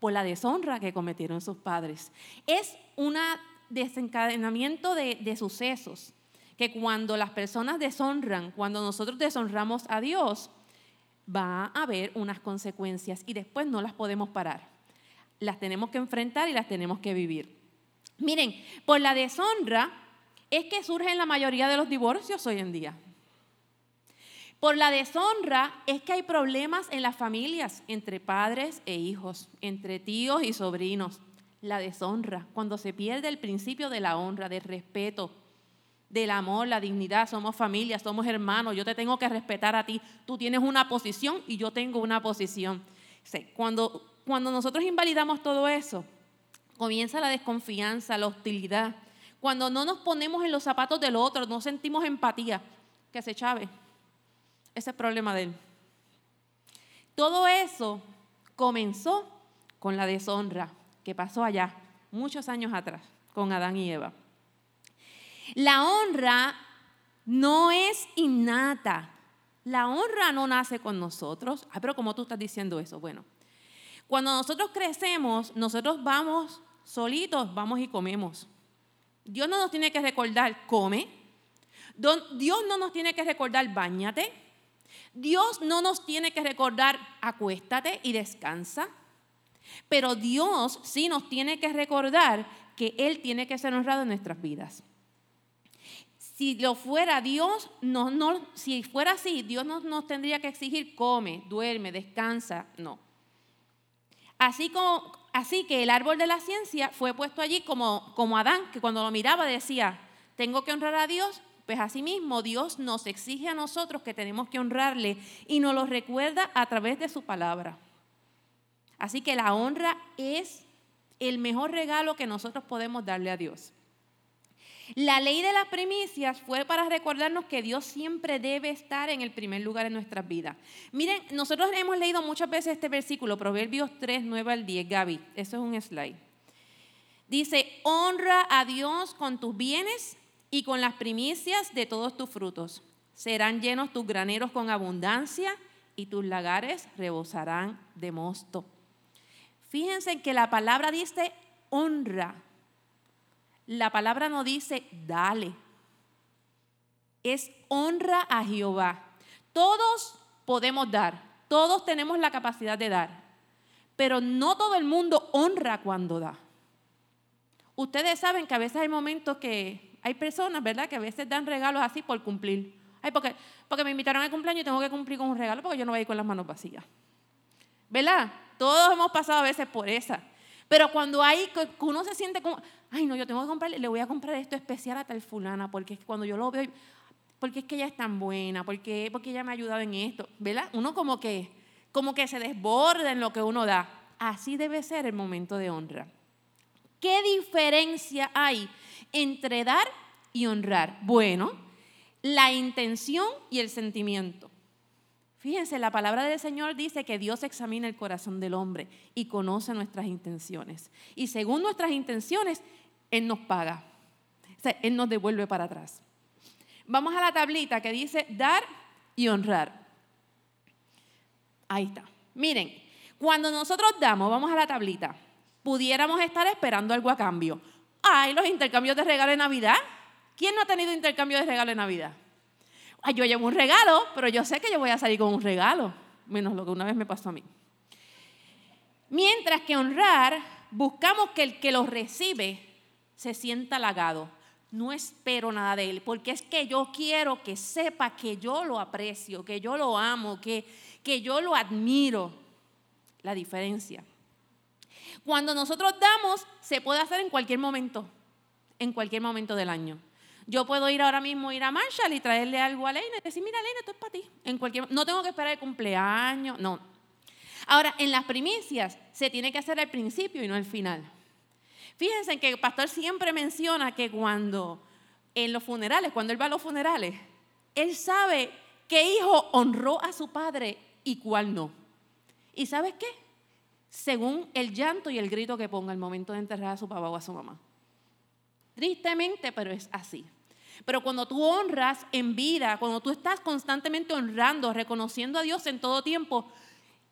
Por la deshonra que cometieron sus padres. Es un desencadenamiento de, de sucesos que cuando las personas deshonran, cuando nosotros deshonramos a Dios, va a haber unas consecuencias y después no las podemos parar. Las tenemos que enfrentar y las tenemos que vivir. Miren, por la deshonra es que surgen la mayoría de los divorcios hoy en día. Por la deshonra es que hay problemas en las familias, entre padres e hijos, entre tíos y sobrinos. La deshonra, cuando se pierde el principio de la honra, del respeto, del amor, la dignidad, somos familia, somos hermanos, yo te tengo que respetar a ti, tú tienes una posición y yo tengo una posición. Cuando, cuando nosotros invalidamos todo eso, comienza la desconfianza, la hostilidad. Cuando no nos ponemos en los zapatos del otro, no sentimos empatía, que se chave ese problema de él. Todo eso comenzó con la deshonra que pasó allá, muchos años atrás, con Adán y Eva. La honra no es innata. La honra no nace con nosotros. Ah, pero como tú estás diciendo eso, bueno. Cuando nosotros crecemos, nosotros vamos solitos, vamos y comemos. Dios no nos tiene que recordar, come. Dios no nos tiene que recordar, bañate. Dios no nos tiene que recordar, acuéstate y descansa. Pero Dios sí nos tiene que recordar que Él tiene que ser honrado en nuestras vidas. Si lo fuera Dios, no, no, si fuera así, Dios no nos tendría que exigir come, duerme, descansa, no. Así, como, así que el árbol de la ciencia fue puesto allí como, como Adán, que cuando lo miraba decía, tengo que honrar a Dios, pues asimismo Dios nos exige a nosotros que tenemos que honrarle y nos lo recuerda a través de su palabra. Así que la honra es el mejor regalo que nosotros podemos darle a Dios. La ley de las primicias fue para recordarnos que Dios siempre debe estar en el primer lugar en nuestras vidas. Miren, nosotros hemos leído muchas veces este versículo, Proverbios 3, 9 al 10. Gaby, eso es un slide. Dice, honra a Dios con tus bienes y con las primicias de todos tus frutos. Serán llenos tus graneros con abundancia y tus lagares rebosarán de mosto. Fíjense que la palabra dice honra. La palabra no dice dale. Es honra a Jehová. Todos podemos dar, todos tenemos la capacidad de dar, pero no todo el mundo honra cuando da. Ustedes saben que a veces hay momentos que hay personas, ¿verdad?, que a veces dan regalos así por cumplir. Ay, porque, porque me invitaron al cumpleaños y tengo que cumplir con un regalo porque yo no voy a ir con las manos vacías. ¿Verdad? Todos hemos pasado a veces por esa. Pero cuando hay, uno se siente como, ay, no, yo tengo que comprarle, le voy a comprar esto especial a tal fulana, porque cuando yo lo veo, porque es que ella es tan buena, porque, porque ella me ha ayudado en esto, ¿verdad? Uno como que, como que se desborda en lo que uno da. Así debe ser el momento de honra. ¿Qué diferencia hay entre dar y honrar? Bueno, la intención y el sentimiento. Fíjense, la palabra del Señor dice que Dios examina el corazón del hombre y conoce nuestras intenciones. Y según nuestras intenciones, Él nos paga. Él nos devuelve para atrás. Vamos a la tablita que dice dar y honrar. Ahí está. Miren, cuando nosotros damos, vamos a la tablita, pudiéramos estar esperando algo a cambio. Ay, los intercambios de regalo de Navidad. ¿Quién no ha tenido intercambio de regalo de Navidad? yo llevo un regalo, pero yo sé que yo voy a salir con un regalo, menos lo que una vez me pasó a mí. Mientras que honrar, buscamos que el que lo recibe se sienta halagado. No espero nada de él, porque es que yo quiero que sepa que yo lo aprecio, que yo lo amo, que, que yo lo admiro. La diferencia. Cuando nosotros damos, se puede hacer en cualquier momento, en cualquier momento del año. Yo puedo ir ahora mismo, ir a Marshall y traerle algo a Leina y decir, mira Leina, esto es para ti. En cualquier, no tengo que esperar el cumpleaños, no. Ahora, en las primicias se tiene que hacer al principio y no al final. Fíjense que el pastor siempre menciona que cuando en los funerales, cuando él va a los funerales, él sabe qué hijo honró a su padre y cuál no. ¿Y sabes qué? Según el llanto y el grito que ponga al momento de enterrar a su papá o a su mamá. Tristemente, pero es así. Pero cuando tú honras en vida, cuando tú estás constantemente honrando, reconociendo a Dios en todo tiempo,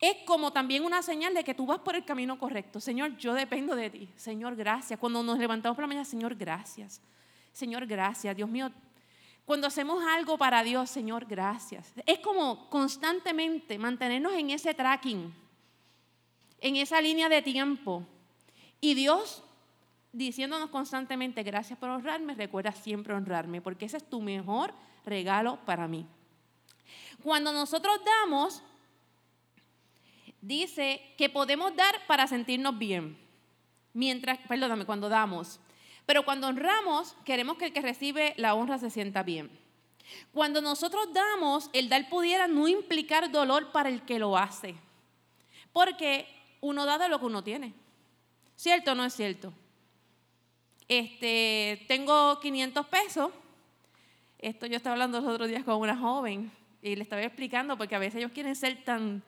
es como también una señal de que tú vas por el camino correcto. Señor, yo dependo de ti. Señor, gracias. Cuando nos levantamos por la mañana, Señor, gracias. Señor, gracias. Dios mío, cuando hacemos algo para Dios, Señor, gracias. Es como constantemente mantenernos en ese tracking, en esa línea de tiempo. Y Dios diciéndonos constantemente, gracias por honrarme, recuerda siempre honrarme, porque ese es tu mejor regalo para mí. Cuando nosotros damos, dice que podemos dar para sentirnos bien. Mientras, perdóname, cuando damos. Pero cuando honramos, queremos que el que recibe la honra se sienta bien. Cuando nosotros damos, el dar pudiera no implicar dolor para el que lo hace. Porque uno da de lo que uno tiene. ¿Cierto o no es cierto? Este, tengo 500 pesos. Esto yo estaba hablando los otros días con una joven y le estaba explicando porque a veces ellos quieren ser tan,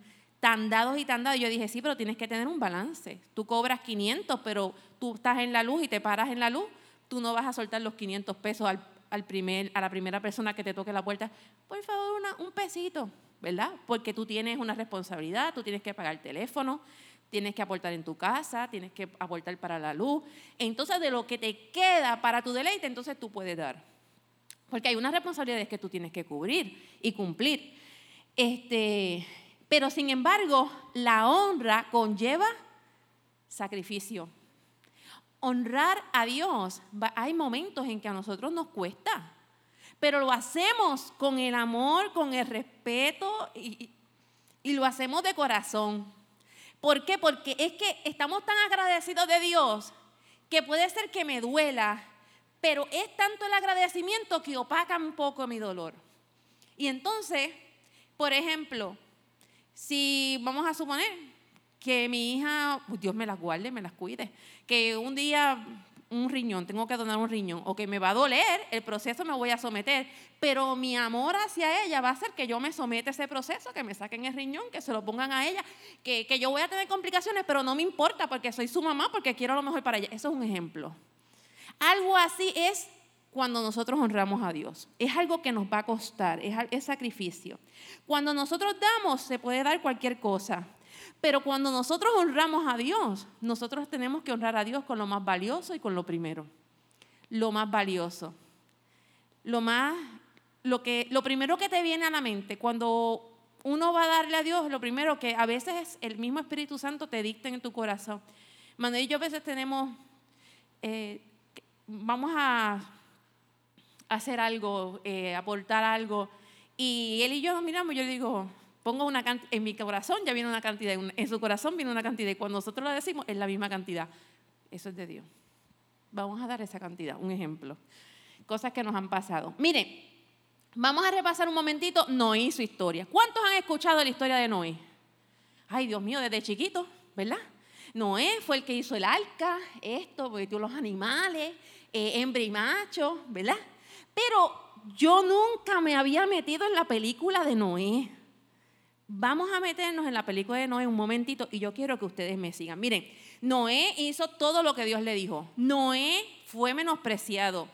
tan dados y tan dados. Yo dije, sí, pero tienes que tener un balance. Tú cobras 500, pero tú estás en la luz y te paras en la luz. Tú no vas a soltar los 500 pesos al, primer, a la primera persona que te toque la puerta. Por favor, un pesito, ¿verdad? Porque tú tienes una responsabilidad, tú tienes que pagar el teléfono, tienes que aportar en tu casa, tienes que aportar para la luz. Entonces, de lo que te queda para tu deleite, entonces tú puedes dar. Porque hay unas responsabilidades que tú tienes que cubrir y cumplir. Este, pero sin embargo, la honra conlleva sacrificio. Honrar a Dios, hay momentos en que a nosotros nos cuesta, pero lo hacemos con el amor, con el respeto y, lo hacemos de corazón. ¿Por qué? Porque es que estamos tan agradecidos de Dios que puede ser que me duela, pero es tanto el agradecimiento que opaca un poco mi dolor. Y entonces, por ejemplo, si vamos a suponer que mi hija, Dios me las guarde, me las cuide, que un día un riñón, tengo que donar un riñón, o que me va a doler, el proceso me voy a someter, pero mi amor hacia ella va a ser que yo me someta a ese proceso, que me saquen el riñón, que se lo pongan a ella, que, que yo voy a tener complicaciones, pero no me importa porque soy su mamá, porque quiero lo mejor para ella. Eso es un ejemplo. Algo así es cuando nosotros honramos a Dios. Es algo que nos va a costar, es, es sacrificio. Cuando nosotros damos, se puede dar cualquier cosa. Pero cuando nosotros honramos a Dios, nosotros tenemos que honrar a Dios con lo más valioso y con lo primero. Lo más valioso. Lo más, lo que, lo primero que te viene a la mente cuando uno va a darle a Dios, lo primero que a veces el mismo Espíritu Santo te dicta en tu corazón. Manuel y yo a veces tenemos, eh, vamos a hacer algo, eh, aportar algo, y él y yo nos miramos, yo le digo, pongo una cantidad, en mi corazón ya viene una cantidad, en su corazón viene una cantidad, y cuando nosotros lo decimos es la misma cantidad. Eso es de Dios. Vamos a dar esa cantidad, un ejemplo. Cosas que nos han pasado. Miren, vamos a repasar un momentito Noé y su historia. ¿Cuántos han escuchado la historia de Noé? Ay, Dios mío, desde chiquito, ¿verdad? Noé fue el que hizo el arca, esto, metió los animales, eh, hembra y macho, ¿verdad? Pero yo nunca me había metido en la película de Noé. Vamos a meternos en la película de Noé un momentito y yo quiero que ustedes me sigan. Miren, Noé hizo todo lo que Dios le dijo. Noé fue menospreciado.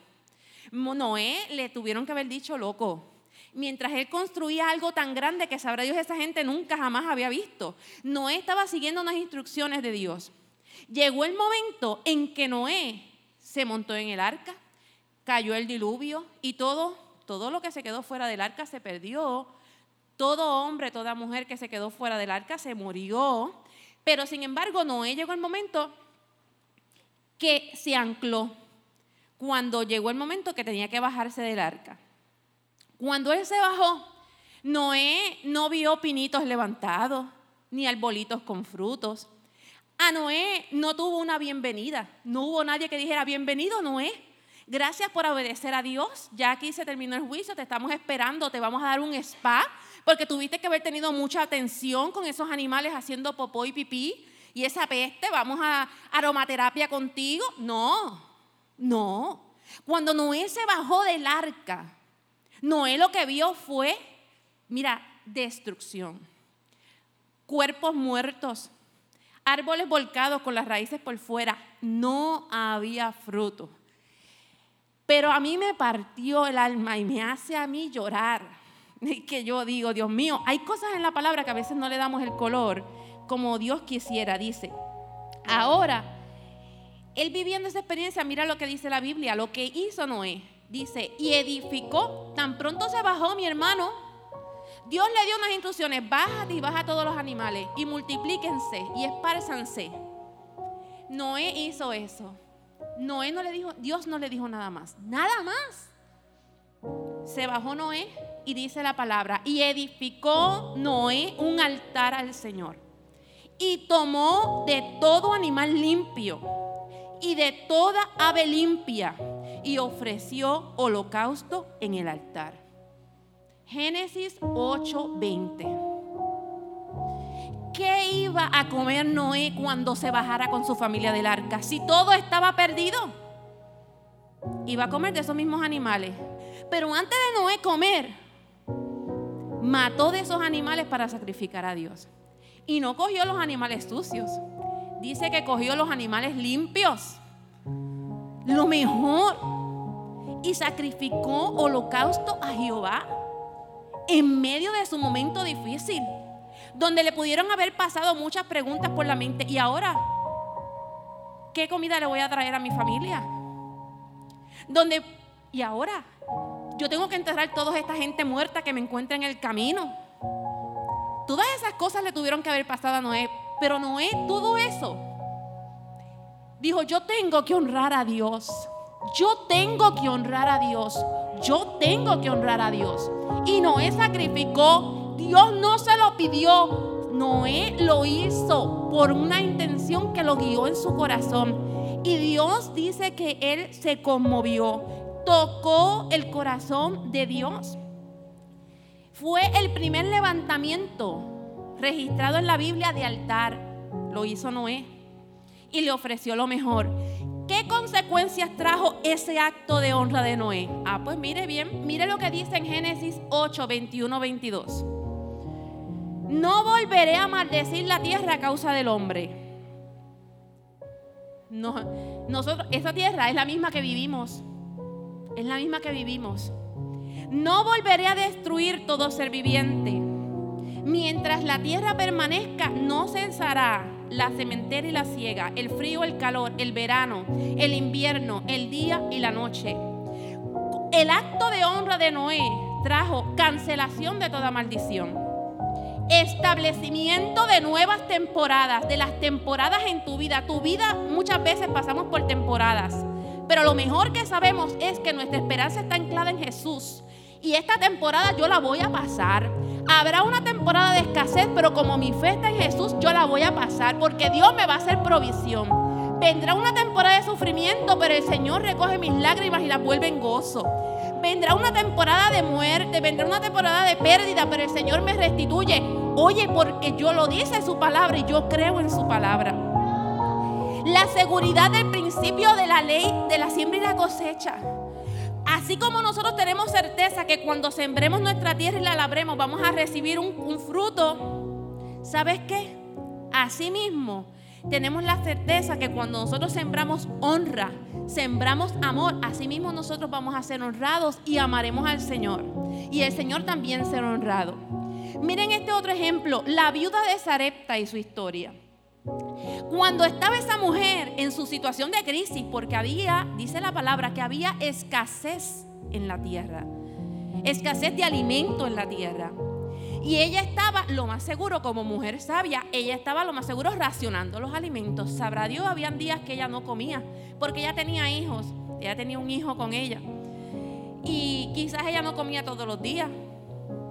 Noé le tuvieron que haber dicho loco. Mientras él construía algo tan grande que sabrá Dios esa gente nunca jamás había visto. Noé estaba siguiendo unas instrucciones de Dios. Llegó el momento en que Noé se montó en el arca, cayó el diluvio y todo, todo lo que se quedó fuera del arca se perdió todo hombre, toda mujer que se quedó fuera del arca se murió. Pero sin embargo, Noé llegó el momento que se ancló. Cuando llegó el momento que tenía que bajarse del arca. Cuando él se bajó, Noé no vio pinitos levantados, ni arbolitos con frutos. A Noé no tuvo una bienvenida. No hubo nadie que dijera, bienvenido Noé. Gracias por obedecer a Dios. Ya aquí se terminó el juicio, te estamos esperando, te vamos a dar un spa porque tuviste que haber tenido mucha atención con esos animales haciendo popó y pipí y esa peste, vamos a aromaterapia contigo. No, no. Cuando Noé se bajó del arca, Noé lo que vio fue, mira, destrucción. Cuerpos muertos, árboles volcados con las raíces por fuera. No había fruto. Pero a mí me partió el alma y me hace a mí llorar que yo digo, Dios mío, hay cosas en la palabra que a veces no le damos el color como Dios quisiera, dice. Ahora, él viviendo esa experiencia, mira lo que dice la Biblia, lo que hizo Noé. Dice, y edificó, tan pronto se bajó mi hermano, Dios le dio unas instrucciones, bájate y baja todos los animales y multiplíquense y espárzanse. Noé hizo eso. Noé no le dijo, Dios no le dijo nada más, nada más. Se bajó Noé y dice la palabra, y edificó Noé un altar al Señor. Y tomó de todo animal limpio y de toda ave limpia y ofreció holocausto en el altar. Génesis 8:20. ¿Qué iba a comer Noé cuando se bajara con su familia del arca? Si todo estaba perdido, iba a comer de esos mismos animales. Pero antes de Noé comer, mató de esos animales para sacrificar a Dios. Y no cogió los animales sucios. Dice que cogió los animales limpios. Lo mejor. Y sacrificó holocausto a Jehová en medio de su momento difícil. Donde le pudieron haber pasado muchas preguntas por la mente. ¿Y ahora? ¿Qué comida le voy a traer a mi familia? Donde, ¿y ahora? Yo tengo que enterrar toda esta gente muerta que me encuentra en el camino. Todas esas cosas le tuvieron que haber pasado a Noé, pero Noé, todo eso, dijo, yo tengo que honrar a Dios. Yo tengo que honrar a Dios. Yo tengo que honrar a Dios. Y Noé sacrificó. Dios no se lo pidió. Noé lo hizo por una intención que lo guió en su corazón. Y Dios dice que él se conmovió. Tocó el corazón de Dios. Fue el primer levantamiento registrado en la Biblia de altar. Lo hizo Noé y le ofreció lo mejor. ¿Qué consecuencias trajo ese acto de honra de Noé? Ah, pues mire bien, mire lo que dice en Génesis 8, 21, 22. No volveré a maldecir la tierra a causa del hombre. No, nosotros, esa tierra es la misma que vivimos. Es la misma que vivimos. No volveré a destruir todo ser viviente. Mientras la tierra permanezca, no cesará la cementera y la ciega, el frío, el calor, el verano, el invierno, el día y la noche. El acto de honra de Noé trajo cancelación de toda maldición, establecimiento de nuevas temporadas, de las temporadas en tu vida. Tu vida muchas veces pasamos por temporadas, pero lo mejor que sabemos es que nuestra esperanza está anclada en Jesús. Y esta temporada yo la voy a pasar. Habrá una temporada de escasez, pero como mi fe está en Jesús, yo la voy a pasar porque Dios me va a hacer provisión. Vendrá una temporada de sufrimiento, pero el Señor recoge mis lágrimas y las vuelve en gozo. Vendrá una temporada de muerte, vendrá una temporada de pérdida, pero el Señor me restituye. Oye, porque yo lo dice su palabra y yo creo en su palabra. La seguridad del principio de la ley de la siembra y la cosecha. Así como nosotros tenemos certeza que cuando sembremos nuestra tierra y la labremos vamos a recibir un, fruto, ¿sabes qué? Asimismo, tenemos la certeza que cuando nosotros sembramos honra, sembramos amor, asimismo nosotros vamos a ser honrados y amaremos al Señor. Y el Señor también será honrado. Miren este otro ejemplo, la viuda de Sarepta y su historia. Cuando estaba esa mujer en su situación de crisis, porque había, dice la palabra, que había escasez en la tierra, escasez de alimento en la tierra. Y ella estaba, lo más seguro, como mujer sabia, ella estaba lo más seguro racionando los alimentos. Sabrá Dios, habían días que ella no comía, porque ella tenía hijos, ella tenía un hijo con ella. Y quizás ella no comía todos los días.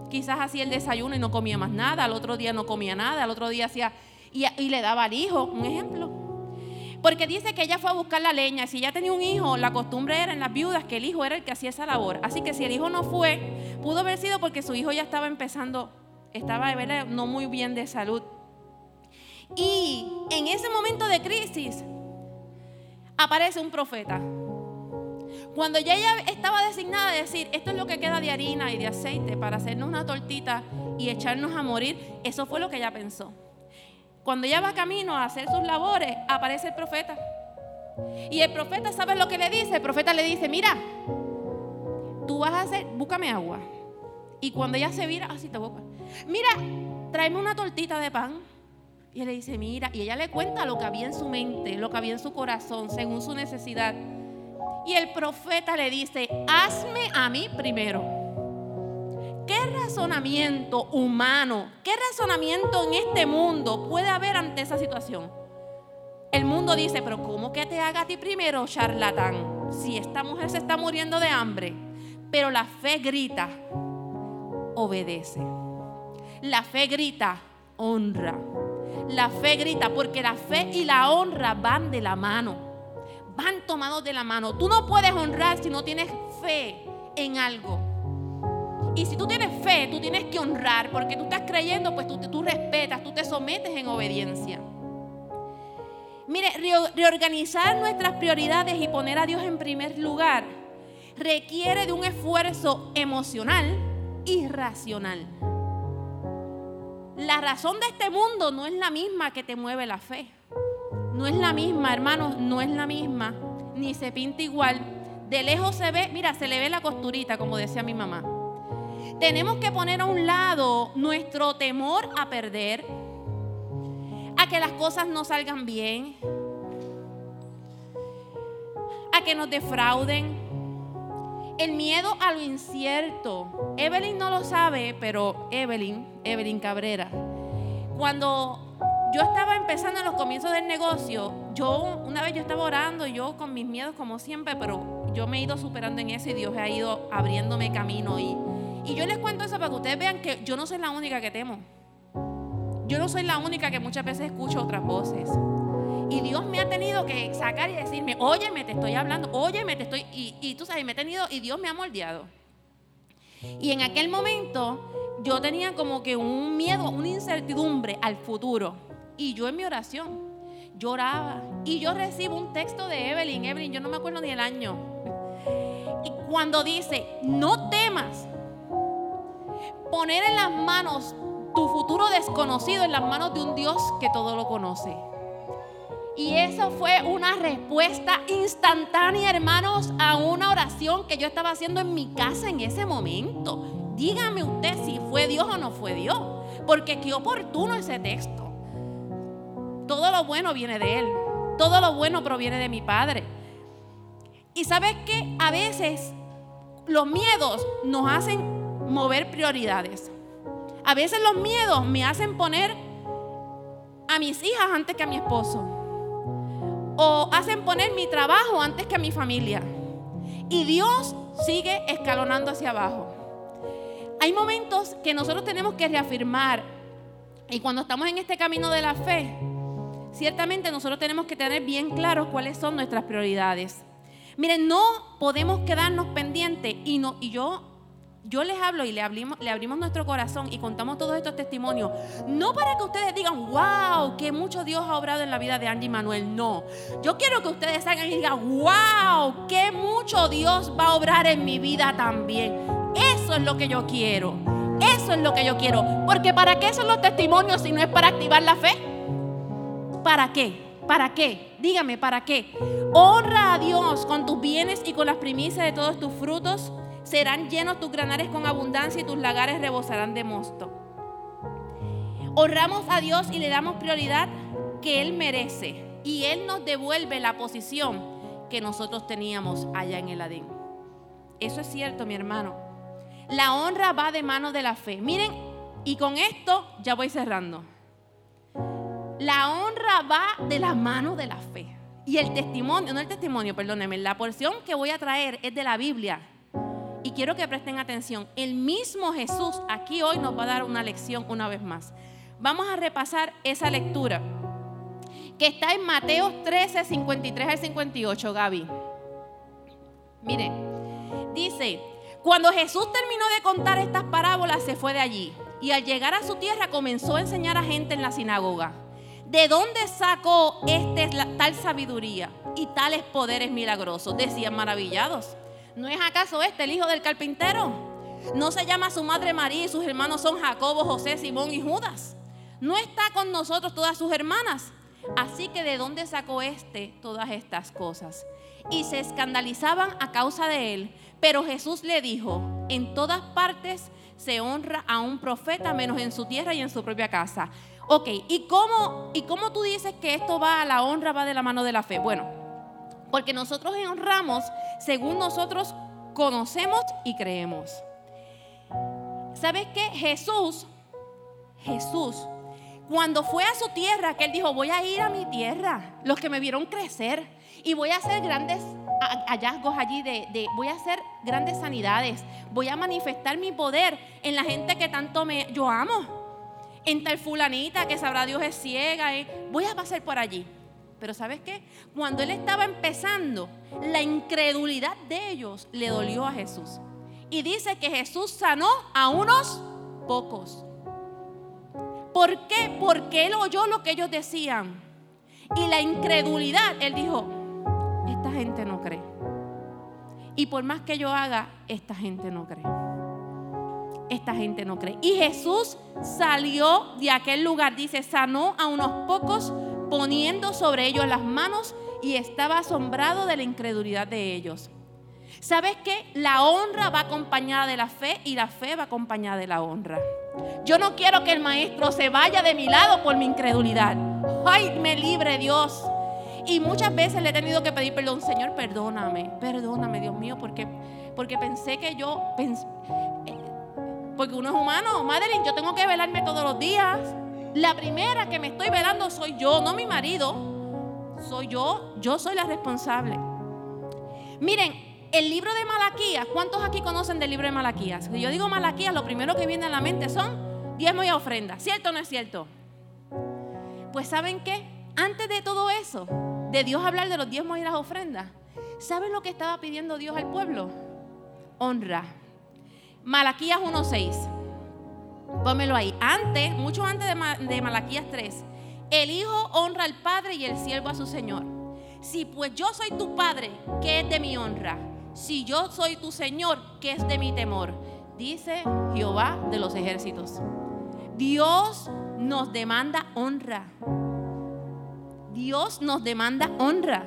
Quizás hacía el desayuno y no comía más nada, al otro día no comía nada, al otro día hacía y, le daba al hijo, un ejemplo. Porque dice que ella fue a buscar la leña. Si ella tenía un hijo, la costumbre era en las viudas que el hijo era el que hacía esa labor. Así que si el hijo no fue, pudo haber sido porque su hijo ya estaba empezando, estaba no muy bien de salud. Y en ese momento de crisis aparece un profeta. Cuando ya ella estaba designada a decir, esto es lo que queda de harina y de aceite para hacernos una tortita y echarnos a morir, eso fue lo que ella pensó. Cuando ella va camino a hacer sus labores, aparece el profeta. Y el profeta, ¿sabes lo que le dice? El profeta le dice, mira, tú vas a hacer, búscame agua. Y cuando ella se vira, así te busca. Mira, tráeme una tortita de pan. Y él le dice, mira, y ella le cuenta lo que había en su mente, lo que había en su corazón, según su necesidad. Y el profeta le dice, hazme a mí primero. ¿Qué razonamiento humano, qué razonamiento en este mundo puede haber ante esa situación? El mundo dice, pero ¿cómo que te haga a ti primero, charlatán? Si esta mujer se está muriendo de hambre. Pero la fe grita, obedece. La fe grita, honra. La fe grita, porque la fe y la honra van de la mano. Van tomados de la mano. Tú no puedes honrar si no tienes fe en algo. Y si tú tienes fe, tú tienes que honrar, porque tú estás creyendo, pues tú, tú respetas, tú te sometes en obediencia. Mire, reorganizar nuestras prioridades y poner a Dios en primer lugar requiere de un esfuerzo emocional y racional. La razón de este mundo no es la misma que te mueve la fe. No es la misma, hermanos, no es la misma, ni se pinta igual. De lejos se ve, mira, se le ve la costurita, como decía mi mamá. Tenemos que poner a un lado nuestro temor a perder, a que las cosas no salgan bien, a que nos defrauden, el miedo a lo incierto. Evelyn no lo sabe, pero Evelyn, Evelyn Cabrera, cuando yo estaba empezando en los comienzos del negocio, yo una vez yo estaba orando, yo con mis miedos como siempre, pero yo me he ido superando en eso y Dios ha ido abriéndome camino. Y, y yo les cuento eso para que ustedes vean que yo no soy la única que temo. Yo no soy la única que muchas veces escucho otras voces. Y Dios me ha tenido que sacar y decirme, óyeme, te estoy hablando, óyeme, te estoy... Y, y tú sabes, me he tenido, y Dios me ha moldeado. Y en aquel momento yo tenía como que un miedo, una incertidumbre al futuro. Y yo en mi oración lloraba. Y yo recibo un texto de Evelyn, Evelyn, yo no me acuerdo ni el año. Y cuando dice, no temas, poner en las manos tu futuro desconocido en las manos de un Dios que todo lo conoce. Y eso fue una respuesta instantánea, hermanos, a una oración que yo estaba haciendo en mi casa en ese momento. Dígame usted si fue Dios o no fue Dios. Porque qué oportuno ese texto. Todo lo bueno viene de Él. Todo lo bueno proviene de mi Padre. Y sabes que a veces los miedos nos hacen mover prioridades. A veces los miedos me hacen poner a mis hijas antes que a mi esposo o hacen poner mi trabajo antes que mi familia. Y Dios sigue escalonando hacia abajo. Hay momentos que nosotros tenemos que reafirmar y cuando estamos en este camino de la fe, ciertamente nosotros tenemos que tener bien claros cuáles son nuestras prioridades. Miren, no podemos quedarnos pendientes y, no, y yo yo les hablo y le abrimos, le abrimos nuestro corazón y contamos todos estos testimonios, no para que ustedes digan, wow, que mucho Dios ha obrado en la vida de Andy Manuel, no. Yo quiero que ustedes hagan y digan, wow, que mucho Dios va a obrar en mi vida también. Eso es lo que yo quiero. Eso es lo que yo quiero. Porque ¿para qué son los testimonios si no es para activar la fe? ¿Para qué? ¿Para qué? Dígame, ¿para qué? Honra a Dios con tus bienes y con las primicias de todos tus frutos serán llenos tus granares con abundancia y tus lagares rebosarán de mosto. Honramos a Dios y le damos prioridad que Él merece y Él nos devuelve la posición que nosotros teníamos allá en el Adén. Eso es cierto, mi hermano. La honra va de mano de la fe. Miren, y con esto ya voy cerrando. La honra va de la mano de la fe. Y el testimonio, no el testimonio, perdónenme, la porción que voy a traer es de la Biblia. Y quiero que presten atención. El mismo Jesús aquí hoy nos va a dar una lección una vez más. Vamos a repasar esa lectura que está en Mateo 13, 53 al 58, Gaby. Mire, dice, cuando Jesús terminó de contar estas parábolas, se fue de allí. Y al llegar a su tierra comenzó a enseñar a gente en la sinagoga. ¿De dónde sacó este tal sabiduría y tales poderes milagrosos? Decían maravillados. ¿No es acaso este el hijo del carpintero? ¿No se llama su madre María y sus hermanos son Jacobo, José, Simón y Judas? ¿No está con nosotros todas sus hermanas? Así que de dónde sacó este todas estas cosas? Y se escandalizaban a causa de él. Pero Jesús le dijo, en todas partes se honra a un profeta menos en su tierra y en su propia casa. Ok, ¿y cómo, ¿y cómo tú dices que esto va a la honra, va de la mano de la fe? Bueno, porque nosotros honramos según nosotros conocemos y creemos. ¿Sabes qué? Jesús, Jesús, cuando fue a su tierra, que él dijo, voy a ir a mi tierra, los que me vieron crecer, y voy a hacer grandes hallazgos allí, de, voy a hacer grandes sanidades, voy a manifestar mi poder en la gente que tanto me, yo amo, en tal fulanita que sabrá Dios es ciega, eh, voy a pasar por allí. Pero ¿sabes qué? Cuando él estaba empezando, la incredulidad de ellos le dolió a Jesús. Y dice que Jesús sanó a unos pocos. ¿Por qué? Porque él oyó lo que ellos decían. Y la incredulidad, él dijo, esta gente no cree. Y por más que yo haga, esta gente no cree. Esta gente no cree. Y Jesús salió de aquel lugar, dice, sanó a unos pocos poniendo sobre ellos las manos y estaba asombrado de la incredulidad de ellos. ¿Sabes qué? La honra va acompañada de la fe y la fe va acompañada de la honra. Yo no quiero que el maestro se vaya de mi lado por mi incredulidad. Ay, me libre Dios. Y muchas veces le he tenido que pedir perdón, Señor, perdóname, perdóname, Dios mío, porque, porque pensé que yo, eh, porque uno es humano, Madeline, yo tengo que velarme todos los días. La primera que me estoy velando soy yo, no mi marido. Soy yo, yo soy la responsable. Miren, el libro de Malaquías, ¿cuántos aquí conocen del libro de Malaquías? Si yo digo Malaquías, lo primero que viene a la mente son diezmo y ofrenda. ¿Cierto o no es cierto? Pues ¿saben qué? Antes de todo eso, de Dios hablar de los diezmos y las ofrendas, ¿saben lo que estaba pidiendo Dios al pueblo? Honra. Malaquías 1.6. Pónmelo ahí. Antes, mucho antes de, de Malaquías 3, el hijo honra al padre y el siervo a su señor. Si pues yo soy tu padre, ¿qué es de mi honra? Si yo soy tu Señor, ¿qué es de mi temor? Dice Jehová de los ejércitos. Dios nos demanda honra. Dios nos demanda honra.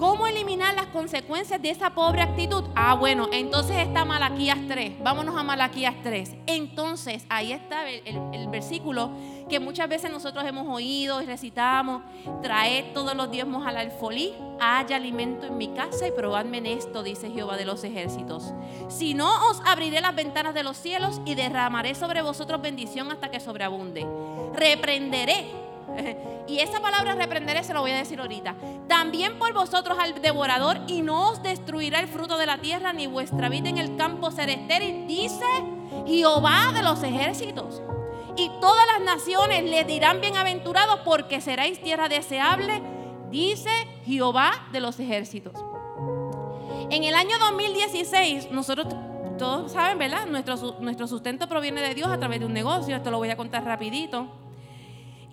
¿Cómo eliminar las consecuencias de esa pobre actitud? Ah, bueno, entonces está Malaquías 3. Vámonos a Malaquías 3. Entonces, ahí está el, versículo que muchas veces nosotros hemos oído y recitamos. Traed todos los diezmos al alfolí, haya alimento en mi casa y probadme en esto, dice Jehová de los ejércitos. Si no, os abriré las ventanas de los cielos y derramaré sobre vosotros bendición hasta que sobreabunde. Reprenderé y esa palabra reprenderé se lo voy a decir ahorita. También por vosotros al devorador y no os destruirá el fruto de la tierra ni vuestra vida en el campo ser estéril, dice Jehová de los ejércitos. Y todas las naciones le dirán bienaventurados porque seréis tierra deseable, dice Jehová de los ejércitos. En el año 2016, nosotros todos saben, ¿verdad? Nuestro, nuestro sustento proviene de Dios a través de un negocio. Esto lo voy a contar rapidito.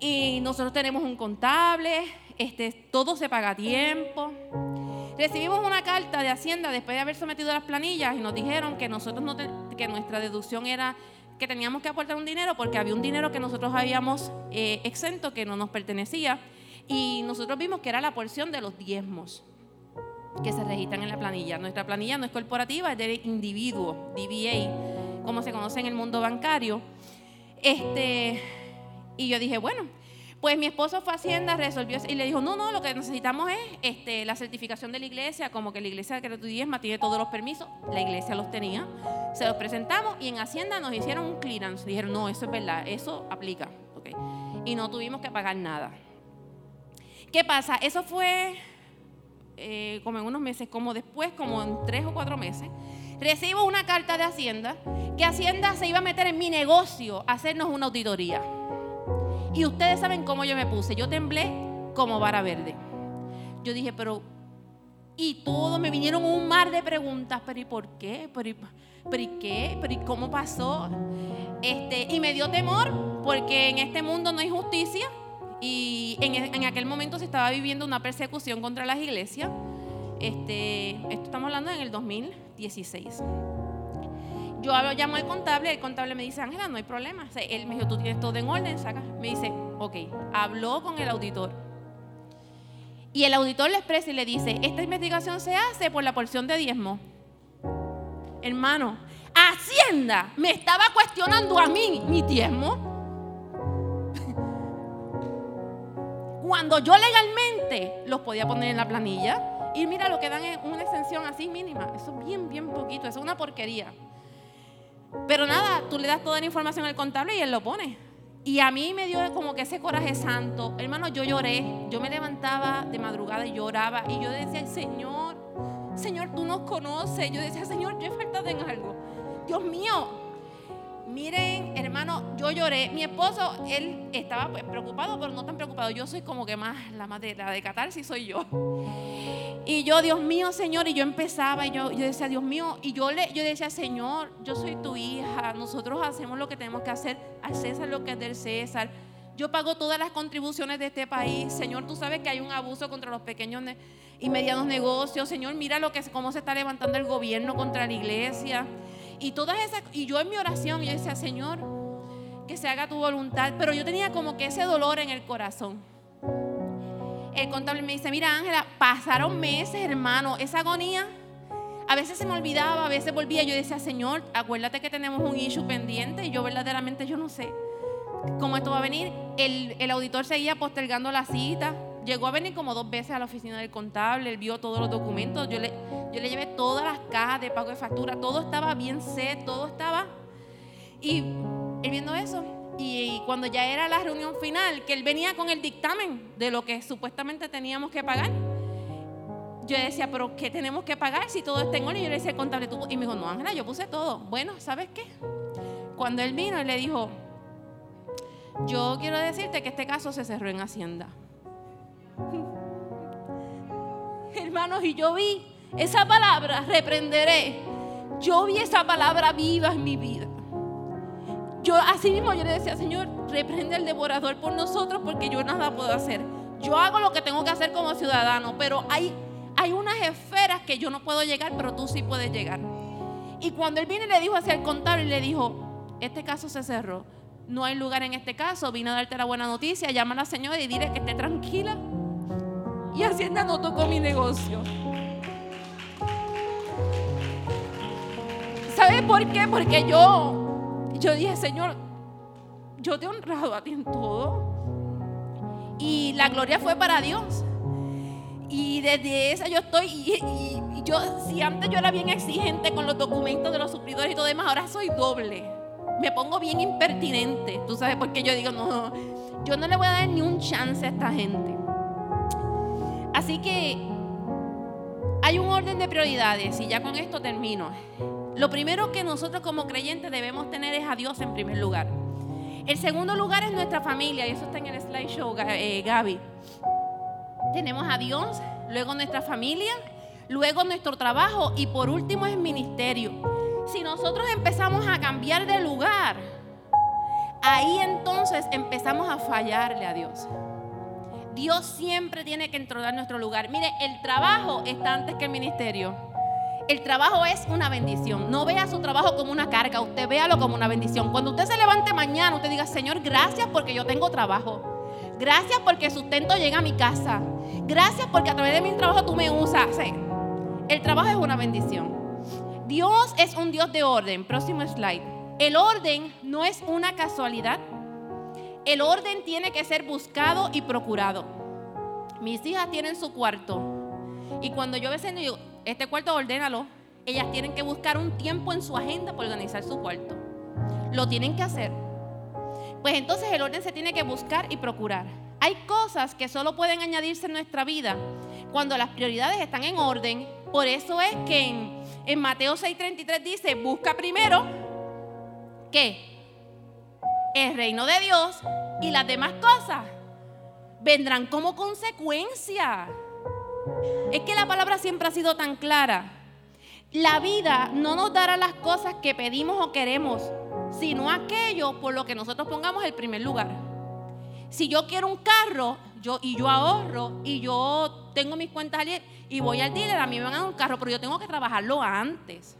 Y nosotros tenemos un contable, este, todo se paga a tiempo. Recibimos una carta de Hacienda después de haber sometido las planillas y nos dijeron que nosotros no que nuestra deducción era que teníamos que aportar un dinero porque había un dinero que nosotros habíamos eh, exento que no nos pertenecía y nosotros vimos que era la porción de los diezmos que se registran en la planilla. Nuestra planilla no es corporativa, es de individuo, DBA, como se conoce en el mundo bancario. Este, y yo dije, bueno, pues mi esposo fue a Hacienda, resolvió y le dijo, no, no, lo que necesitamos es este, la certificación de la iglesia, como que la iglesia de tu Diezma tiene todos los permisos, la iglesia los tenía, se los presentamos y en Hacienda nos hicieron un clearance, dijeron, no, eso es verdad, eso aplica, y no tuvimos que pagar nada. ¿Qué pasa? Eso fue eh, como en unos meses, como después, como en tres o cuatro meses, recibo una carta de Hacienda que Hacienda se iba a meter en mi negocio a hacernos una auditoría. Y ustedes saben cómo yo me puse. Yo temblé como vara verde. Yo dije, pero... Y todo, me vinieron un mar de preguntas, pero ¿y por qué? ¿Pero y, pero y qué? ¿Pero y cómo pasó? Este, y me dio temor, porque en este mundo no hay justicia. Y en, en aquel momento se estaba viviendo una persecución contra las iglesias. Este, esto estamos hablando en el 2016. Yo llamo al contable, el contable me dice, Ángela, no hay problema. Él me dijo, tú tienes todo en orden, saca. Me dice, ok, habló con el auditor. Y el auditor le expresa y le dice, esta investigación se hace por la porción de diezmo. Hermano, Hacienda me estaba cuestionando a mí mi diezmo. Cuando yo legalmente los podía poner en la planilla. Y mira, lo que dan es una extensión así mínima. Eso es bien, bien poquito. Eso es una porquería. Pero nada, tú le das toda la información al contable y él lo pone. Y a mí me dio como que ese coraje santo. Hermano, yo lloré. Yo me levantaba de madrugada y lloraba. Y yo decía, Señor, Señor, tú nos conoces. Yo decía, Señor, yo he faltado en algo. Dios mío, Miren, hermano, yo lloré. Mi esposo, él estaba pues, preocupado, pero no tan preocupado. Yo soy como que más la de, la de catarsis soy yo. Y yo, Dios mío, Señor, y yo empezaba y yo, yo decía, Dios mío, y yo le yo decía, Señor, yo soy tu hija, nosotros hacemos lo que tenemos que hacer, al César lo que es del César. Yo pago todas las contribuciones de este país. Señor, tú sabes que hay un abuso contra los pequeños y medianos negocios. Señor, mira lo que cómo se está levantando el gobierno contra la iglesia. Y todas esas, y yo en mi oración, yo decía, Señor, que se haga tu voluntad. Pero yo tenía como que ese dolor en el corazón. El contable me dice, mira Ángela, pasaron meses, hermano, esa agonía A veces se me olvidaba, a veces volvía. Yo decía, Señor, acuérdate que tenemos un issue pendiente. Y yo verdaderamente, yo no sé cómo esto va a venir. El, el auditor seguía postergando la cita. Llegó a venir como dos veces a la oficina del contable. Él vio todos los documentos. Yo le, yo le llevé todas las cajas de pago de factura. Todo estaba bien set, todo estaba. Y él viendo eso, y cuando ya era la reunión final, que él venía con el dictamen de lo que supuestamente teníamos que pagar, yo decía, pero ¿qué tenemos que pagar si todo está en orden? Y yo le decía al contable, y me dijo, no, Ángela, yo puse todo. Bueno, ¿sabes qué? Cuando él vino, él le dijo, yo quiero decirte que este caso se cerró en Hacienda. Hermanos, y yo vi esa palabra, reprenderé. Yo vi esa palabra viva en mi vida. Yo así mismo yo le decía, Señor, reprende al devorador por nosotros porque yo nada puedo hacer. Yo hago lo que tengo que hacer como ciudadano, pero hay, hay unas esferas que yo no puedo llegar, pero tú sí puedes llegar. Y cuando él y le dijo hacia el contable, le dijo, este caso se cerró. No hay lugar en este caso. Vine a darte la buena noticia. Llama a la señora y dile que esté tranquila. Y Hacienda no tocó mi negocio. ¿Sabe por qué? Porque yo yo dije, Señor, yo te he honrado a ti en todo. Y la gloria fue para Dios. Y desde esa yo estoy, y, yo, si antes yo era bien exigente con los documentos de los suplidores y todo demás, ahora soy doble. Me pongo bien impertinente. Tú sabes por qué yo digo, no, yo no le voy a dar ni un chance a esta gente. Así que hay un orden de prioridades y ya con esto termino. Lo primero que nosotros como creyentes debemos tener es a Dios en primer lugar. El segundo lugar es nuestra familia, y eso está en el slideshow, eh, Gaby. Tenemos a Dios, luego nuestra familia, luego nuestro trabajo y por último es ministerio. Si nosotros empezamos a cambiar de lugar, ahí entonces empezamos a fallarle a Dios. Dios siempre tiene que entrar en nuestro lugar. Mire, el trabajo está antes que el ministerio. El trabajo es una bendición. No vea su trabajo como una carga, usted véalo como una bendición. Cuando usted se levante mañana, usted diga, Señor, gracias porque yo tengo trabajo. Gracias porque el sustento llega a mi casa. Gracias porque a través de mi trabajo tú me usas. el trabajo es una bendición. Dios es un Dios de orden. Próximo slide. El orden no es una casualidad. El orden tiene que ser buscado y procurado. Mis hijas tienen su cuarto. Y cuando yo a veces digo, este cuarto ordénalo. Ellas tienen que buscar un tiempo en su agenda para organizar su cuarto. Lo tienen que hacer. Pues entonces el orden se tiene que buscar y procurar. Hay cosas que solo pueden añadirse en nuestra vida cuando las prioridades están en orden. Por eso es que en, en Mateo 6:33 dice, busca primero, ¿qué? El reino de Dios y las demás cosas vendrán como consecuencia. Es que la palabra siempre ha sido tan clara. La vida no nos dará las cosas que pedimos o queremos, sino aquello por lo que nosotros pongamos el primer lugar. Si yo quiero un carro yo, y yo ahorro y yo tengo mis cuentas y voy al dealer, a mí me van a dar un carro, pero yo tengo que trabajarlo antes.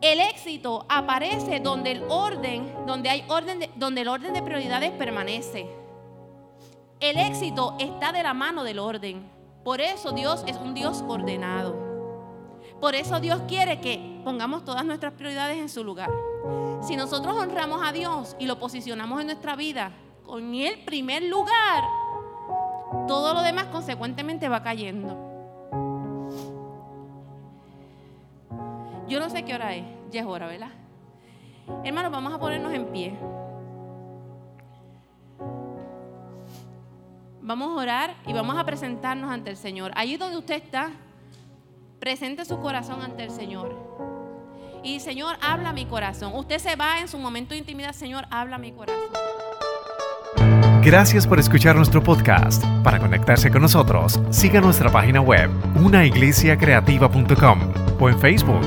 El éxito aparece donde el orden, donde hay orden, donde el orden de prioridades permanece. El éxito está de la mano del orden. Por eso Dios es un Dios ordenado. Por eso Dios quiere que pongamos todas nuestras prioridades en su lugar. Si nosotros honramos a Dios y lo posicionamos en nuestra vida con el primer lugar, todo lo demás consecuentemente va cayendo. Yo no sé qué hora es, ya es hora, ¿verdad? Hermanos, vamos a ponernos en pie. Vamos a orar y vamos a presentarnos ante el Señor. Allí donde usted está, presente su corazón ante el Señor. Y Señor, habla mi corazón. Usted se va en su momento de intimidad, Señor, habla mi corazón. Gracias por escuchar nuestro podcast. Para conectarse con nosotros, siga nuestra página web, unaiglesiacreativa.com o en Facebook,